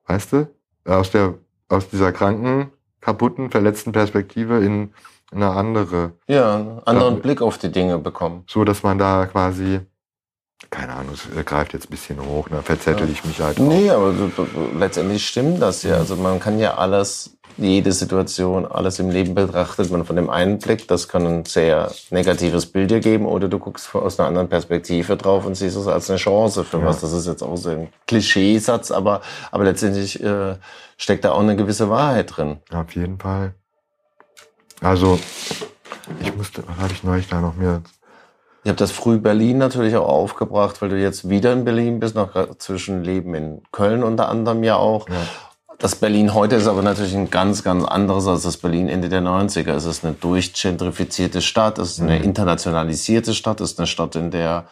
weißt du, aus der aus dieser kranken, kaputten, verletzten Perspektive in eine andere, Ja, einen anderen Ja. Blick auf die Dinge bekommen. so dass man da quasi, keine Ahnung, es äh, greift jetzt ein bisschen hoch, da verzettel Ja. ich mich halt. auch. Nee, aber letztendlich stimmt das ja. Also man kann ja alles, jede Situation, alles im Leben betrachtet man von dem einen Blick. Das kann ein sehr negatives Bild dir geben oder du guckst aus einer anderen Perspektive drauf und siehst es als eine Chance für Ja. was. Das ist jetzt auch so ein Klischeesatz, aber, aber letztendlich äh, steckt da auch eine gewisse Wahrheit drin. Auf jeden Fall. Also, ich musste, was habe ich neulich da noch mir? Ich habe das früh Berlin natürlich auch aufgebracht, weil du jetzt wieder in Berlin bist, noch zwischen Leben in Köln unter anderem ja auch. Ja. Das Berlin heute ist aber natürlich ein ganz, ganz anderes als das Berlin Ende der 90er. Es ist eine durchgentrifizierte Stadt, es ist eine Mhm. internationalisierte Stadt, es ist eine Stadt, in der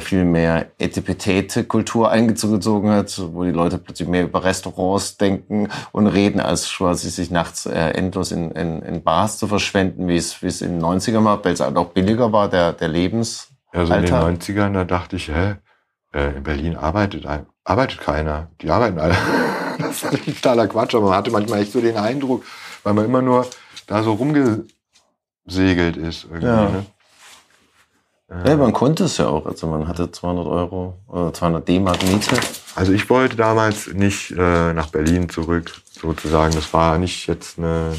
viel mehr Etipetete-Kultur eingezogen hat, wo die Leute plötzlich mehr über Restaurants denken und reden, als quasi sich nachts äh, endlos in, in, in Bars zu verschwenden, wie es, wie es in den 90ern war, weil es halt auch billiger war, der, der Lebens. Also in den Alter. 90ern, da dachte ich, hä, äh, in Berlin arbeitet, arbeitet keiner. Die arbeiten alle. [laughs] das ist totaler Quatsch, aber man hatte manchmal echt so den Eindruck, weil man immer nur da so rumgesegelt ist irgendwie. Ja. Ne? Ja, man konnte es ja auch. Also man hatte 200 Euro oder 200 D-Mark Miete. Also ich wollte damals nicht äh, nach Berlin zurück, sozusagen. Das war nicht jetzt eine,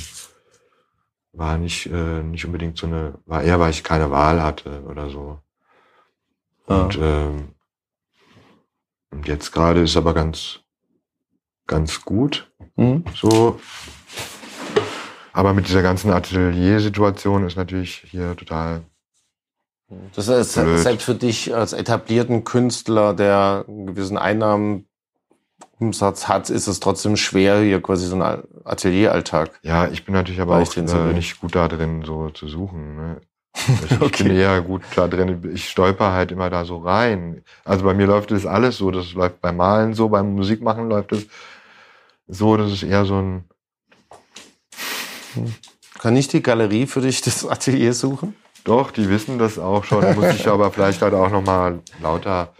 war nicht äh, nicht unbedingt so eine, war eher, weil ich keine Wahl hatte oder so. Ja. Und, ähm, und jetzt gerade ist aber ganz, ganz gut. Mhm. So. Aber mit dieser ganzen Atelier-Situation ist natürlich hier total. Das ist Blöd. selbst für dich als etablierten Künstler, der einen gewissen Einnahmenumsatz hat, ist es trotzdem schwer, hier quasi so einen Atelieralltag. Ja, ich bin natürlich aber auch äh, nicht gut da drin, so zu suchen. Ne? [laughs] Ich, ich Okay. bin eher gut da drin. Ich stolper halt immer da so rein. Also bei mir läuft das alles so. Das läuft beim Malen so, beim Musikmachen läuft es so. Das ist eher so ein. Kann nicht die Galerie für dich das Atelier suchen? Doch, die wissen das auch schon. Da muss ich [laughs] aber vielleicht halt auch noch mal lauter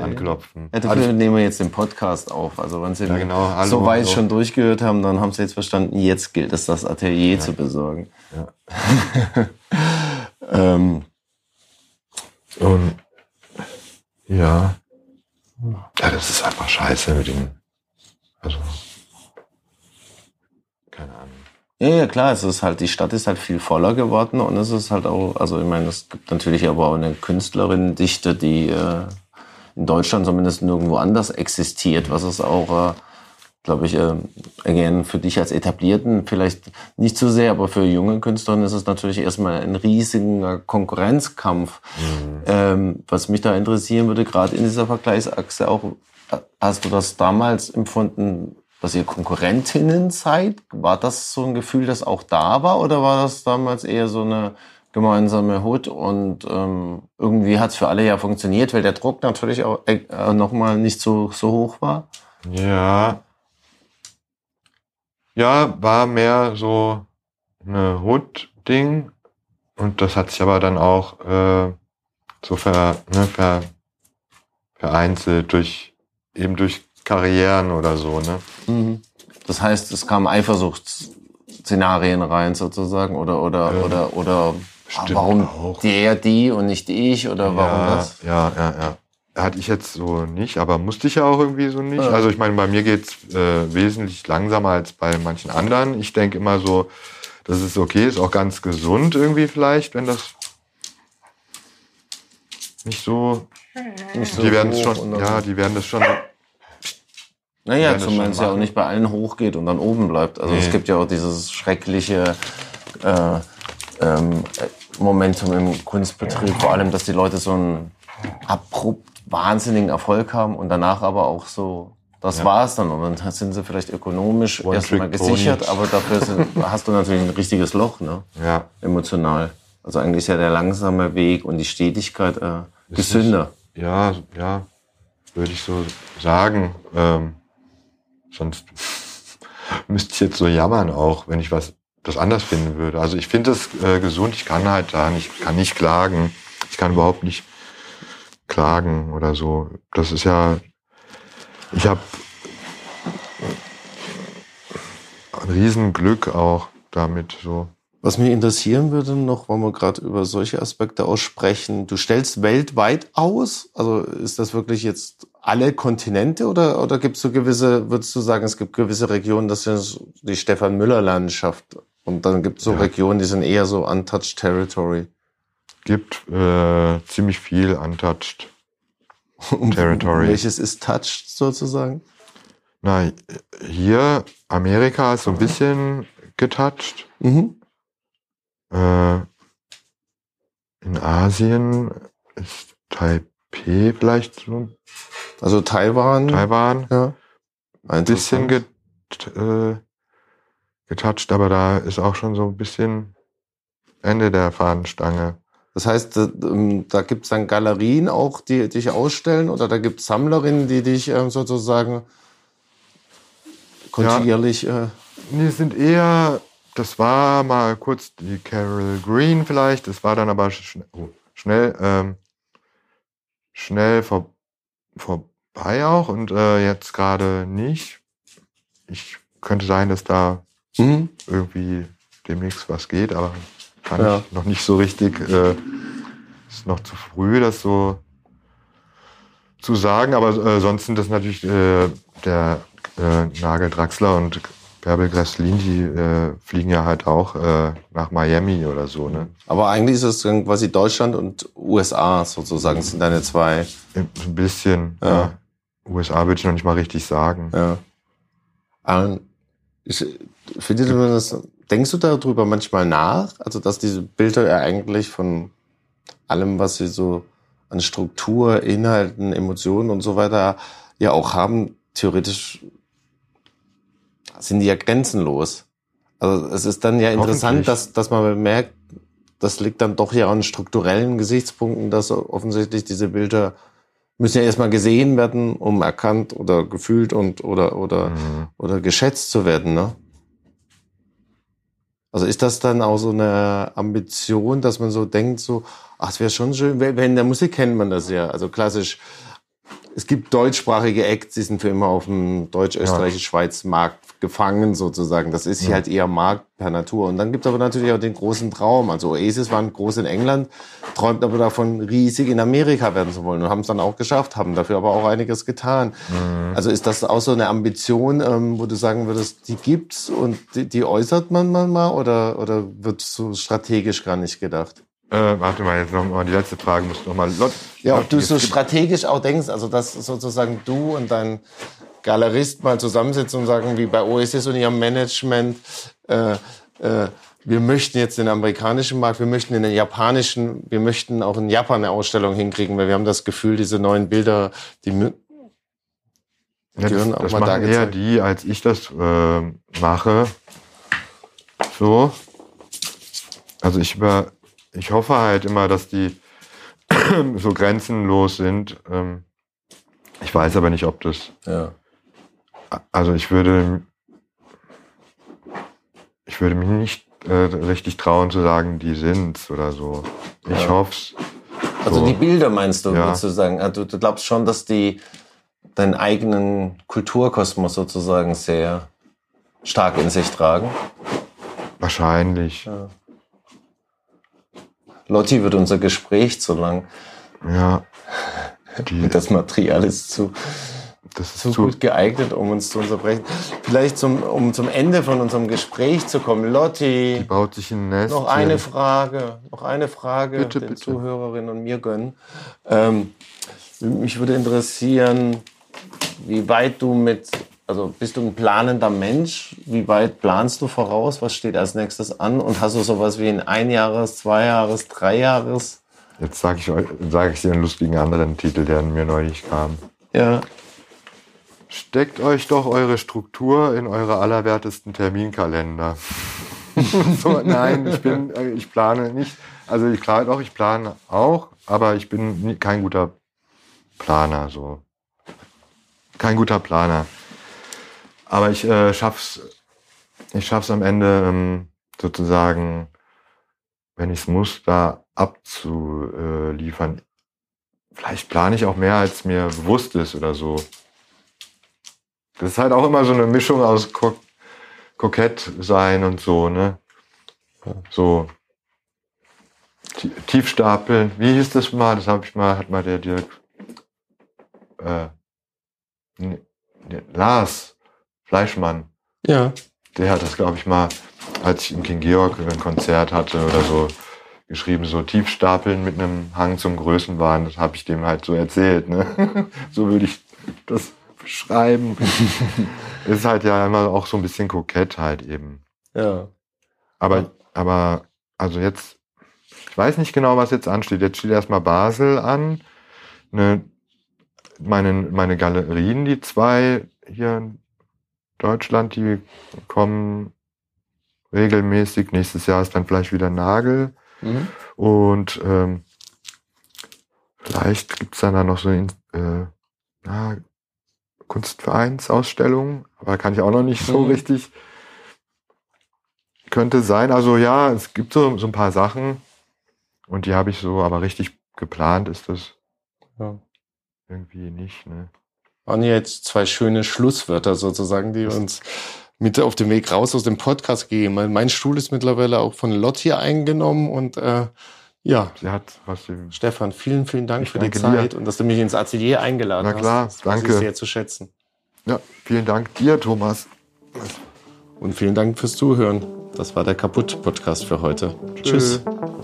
anklopfen. Ja, dafür Also, nehmen wir jetzt den Podcast auf. Also wenn Sie Ja, genau. Hallo, so weit hallo. schon durchgehört haben, dann haben Sie jetzt verstanden, jetzt gilt es, das Atelier zu besorgen. Ja. [laughs] ähm, und ja. Ja, das ist einfach scheiße mit dem. Also. Keine Ahnung. Ja, ja, klar, es ist halt, die Stadt ist halt viel voller geworden und es ist halt auch, also ich meine, es gibt natürlich aber auch eine Künstlerinnendichte, die äh, in Deutschland zumindest nirgendwo anders existiert, was es auch, äh, glaube ich, äh, again, für dich als Etablierten vielleicht nicht so sehr, aber für junge Künstlerinnen ist es natürlich erstmal ein riesiger Konkurrenzkampf. Ähm, was mich da interessieren würde, gerade in dieser Vergleichsachse auch, äh, hast du das damals empfunden, dass ihr Konkurrentinnen seid? War das so ein Gefühl, das auch da war oder war das damals eher so eine gemeinsame Hut und ähm, irgendwie hat es für alle ja funktioniert, weil der Druck natürlich auch äh, nochmal nicht so, so hoch war? Ja. Ja, war mehr so eine Hood-Ding. Und das hat sich aber dann auch äh, so ver, ne, ver, vereinzelt durch eben durch Karrieren oder so, ne? Mhm. Das heißt, es kamen Eifersuchtsszenarien rein sozusagen oder oder Ähm, oder oder bestimmt warum auch. der die und nicht ich oder warum ja, das? Ja, ja, ja. Hatte ich jetzt so nicht, aber musste ich ja auch irgendwie so nicht. Ja. Also ich meine, bei mir geht's äh, wesentlich langsamer als bei manchen anderen. Ich denke immer so, das ist okay, ist auch ganz gesund irgendwie vielleicht, wenn das nicht so. Nicht so Die werden es schon, ja, die werden das schon. Naja, zumal es ja auch nicht bei allen hochgeht und dann oben bleibt. Also es Nee. gibt ja auch dieses schreckliche äh, ähm, äh, Momentum im Kunstbetrieb, vor allem, dass die Leute so einen abrupt wahnsinnigen Erfolg haben und danach aber auch so, das Ja. war's dann. Und dann sind sie vielleicht ökonomisch erstmal gesichert, aber dafür sind, [laughs] hast du natürlich ein richtiges Loch, ne? Ja, emotional. Also eigentlich ist ja der langsame Weg und die Stetigkeit äh, gesünder. ja, ja, würde ich so sagen. Ähm, sonst [laughs] müsste ich jetzt so jammern auch, wenn ich was das anders finden würde. Also ich finde es äh, gesund. Ich kann halt da nicht, kann nicht klagen. Ich kann überhaupt nicht klagen oder so. Das ist ja, ich habe ein Riesenglück auch damit so. Was mich interessieren würde noch, wenn wir gerade über solche Aspekte aussprechen, du stellst weltweit aus? Also ist das wirklich jetzt alle Kontinente oder, oder gibt es so gewisse, würdest du sagen, es gibt gewisse Regionen, das sind die Stefan Müller-Landschaft und dann gibt es so Ja. Regionen, die sind eher so untouched territory. Gibt äh, ziemlich viel untouched [laughs] Territory. Welches ist touched sozusagen? Na, hier Amerika ist so ein bisschen getoucht. Mhm. Äh, in Asien ist Taipei vielleicht so Also Taiwan. Taiwan Ja. ein bisschen get, äh, getoucht, aber da ist auch schon so ein bisschen Ende der Fahnenstange. Das heißt, da, ähm, da gibt es dann Galerien auch, die dich ausstellen oder da gibt es Sammlerinnen, die dich ähm, sozusagen kontinuierlich. Äh, Die sind eher, das war mal kurz die Carol Green vielleicht, das war dann aber schn oh, schnell, ähm, schnell vor, vorbei auch und äh, jetzt gerade nicht. Ich könnte sein, dass da mhm. irgendwie demnächst was geht, aber kann Ja. ich noch nicht so richtig. Äh, ist noch zu früh, das so zu sagen, aber äh, sonst sind das natürlich äh, der äh, Nagel Draxler und Bärbel Gresslin, die äh, fliegen ja halt auch äh, nach Miami oder so, ne? Aber eigentlich ist es dann quasi Deutschland und USA sozusagen, sind deine zwei. Ein bisschen. Ja. Ja. USA würde ich noch nicht mal richtig sagen. Ja. Ähm, Ich finde das, denkst du darüber manchmal nach? Also, dass diese Bilder ja eigentlich von allem, was sie so an Struktur, Inhalten, Emotionen und so weiter ja auch haben, theoretisch sind die ja grenzenlos. Also es ist dann ja interessant, dass, dass man bemerkt, das liegt dann doch ja an strukturellen Gesichtspunkten, dass offensichtlich diese Bilder müssen ja erstmal gesehen werden, um erkannt oder gefühlt und oder oder Mhm. oder geschätzt zu werden, ne? Also ist das dann auch so eine Ambition, dass man so denkt, so, ach, es wäre schon schön, weil in der Musik kennt man das ja, also klassisch. Es gibt deutschsprachige Acts, die sind für immer auf dem deutsch-österreichisch-schweiz-Markt gefangen sozusagen. Das ist Ja. halt eher Markt per Natur. Und dann gibt es aber natürlich auch den großen Traum. Also Oasis waren groß in England, träumt aber davon, riesig in Amerika werden zu wollen und haben es dann auch geschafft, haben dafür aber auch einiges getan. Also ist das auch so eine Ambition, ähm, wo du sagen würdest, die gibt's und die, die äußert man mal oder, oder wird so strategisch gar nicht gedacht? Äh, warte mal, jetzt noch mal die letzte Frage muss noch mal. Lot, Ja, ob du so strategisch auch denkst, also dass sozusagen du und dein Galerist mal zusammensitzen und sagen, wie bei Oasis und ihrem Management, äh, äh, wir möchten jetzt den amerikanischen Markt, wir möchten den japanischen, wir möchten auch in Japan eine Ausstellung hinkriegen, weil wir haben das Gefühl, diese neuen Bilder, die mü- Ja, gehören das auch das mal da machen eher gezeigt. die, als ich das äh, mache. So. Also ich über, ich hoffe halt immer, dass die [clears throat] so grenzenlos sind. Ähm, ich weiß aber nicht, ob das. ja. Also ich würde, ich würde mich nicht äh, richtig trauen zu sagen, die sind's oder so. Ich Ja. hoff's. Also So. die Bilder meinst du, Ja. würdest du sagen? Also du glaubst schon, dass die deinen eigenen Kulturkosmos sozusagen sehr stark in sich tragen? Wahrscheinlich. Lotti wird unser Gespräch zu lang. Ja. [laughs] Das Material ist zu, das ist zu zu, gut geeignet, um uns zu unterbrechen. Vielleicht zum, um zum Ende von unserem Gespräch zu kommen. die Lotti, baut sich ein Nest. noch eine Frage, noch eine Frage Bitte, den bitte. Zuhörerinnen und mir gönnen. Ähm, mich würde interessieren, wie weit du mit, also bist du ein planender Mensch? Wie weit planst du voraus? Was steht als nächstes an? Und hast du sowas wie ein Einjahres-, Zweijahres-, Dreijahres? Jetzt sage ich, euch- sag ich dir einen lustigen anderen Titel, der mir neulich kam. Ja. Steckt euch doch eure Struktur in eure allerwertesten Terminkalender. [laughs] so, nein, ich bin, äh, ich plane nicht. Also ich klar doch, ich plane auch, aber ich bin kein guter Planer. So, kein guter Planer. Aber ich äh, schaff's, ich schaff's am Ende ähm, sozusagen, wenn ich's muss, da abzuliefern. Vielleicht plane ich auch mehr, als mir bewusst ist oder so. Das ist halt auch immer so eine Mischung aus ko kokett sein und so, ne? So Ti- Tiefstapeln. Wie hieß das mal? Das habe ich mal, hat mal der Dirk äh, nee, nee, Lars Fleischmann, Ja. der hat das, glaube ich, mal, als ich in King Georg ein Konzert hatte oder so, geschrieben, so Tiefstapeln mit einem Hang zum Größenwahn. Das habe ich dem halt so erzählt. Ne? [laughs] so würde ich das beschreiben. [laughs] ist halt ja immer auch so ein bisschen kokett halt eben. Ja. Aber, aber, also jetzt, ich weiß nicht genau, was jetzt ansteht. Jetzt steht erstmal Basel an. Ne, meine, meine Galerien, die zwei hier in Deutschland, die kommen regelmäßig. Nächstes Jahr ist dann vielleicht wieder Nagel. Mhm. Und ähm, vielleicht gibt's dann da noch so äh, na, Kunstvereinsausstellung, aber kann ich auch noch nicht so Mhm. richtig. Könnte sein. Also ja, es gibt so, so ein paar Sachen und die habe ich so, aber richtig geplant ist das Ja. irgendwie nicht. Ne? Waren ja jetzt zwei schöne Schlusswörter sozusagen, die uns mit auf dem Weg raus aus dem Podcast gegeben. Mein Stuhl ist mittlerweile auch von Lotti eingenommen und äh, ja. Sie hat was sie Stefan, vielen, vielen Dank für die Zeit dir. und dass du mich ins Atelier eingeladen hast. Na klar, hast. Das danke. Ich sehr zu schätzen. Ja, vielen Dank dir, Thomas. Und vielen Dank fürs Zuhören. Das war der Kaputt-Podcast für heute. Tschüss. Tschüss.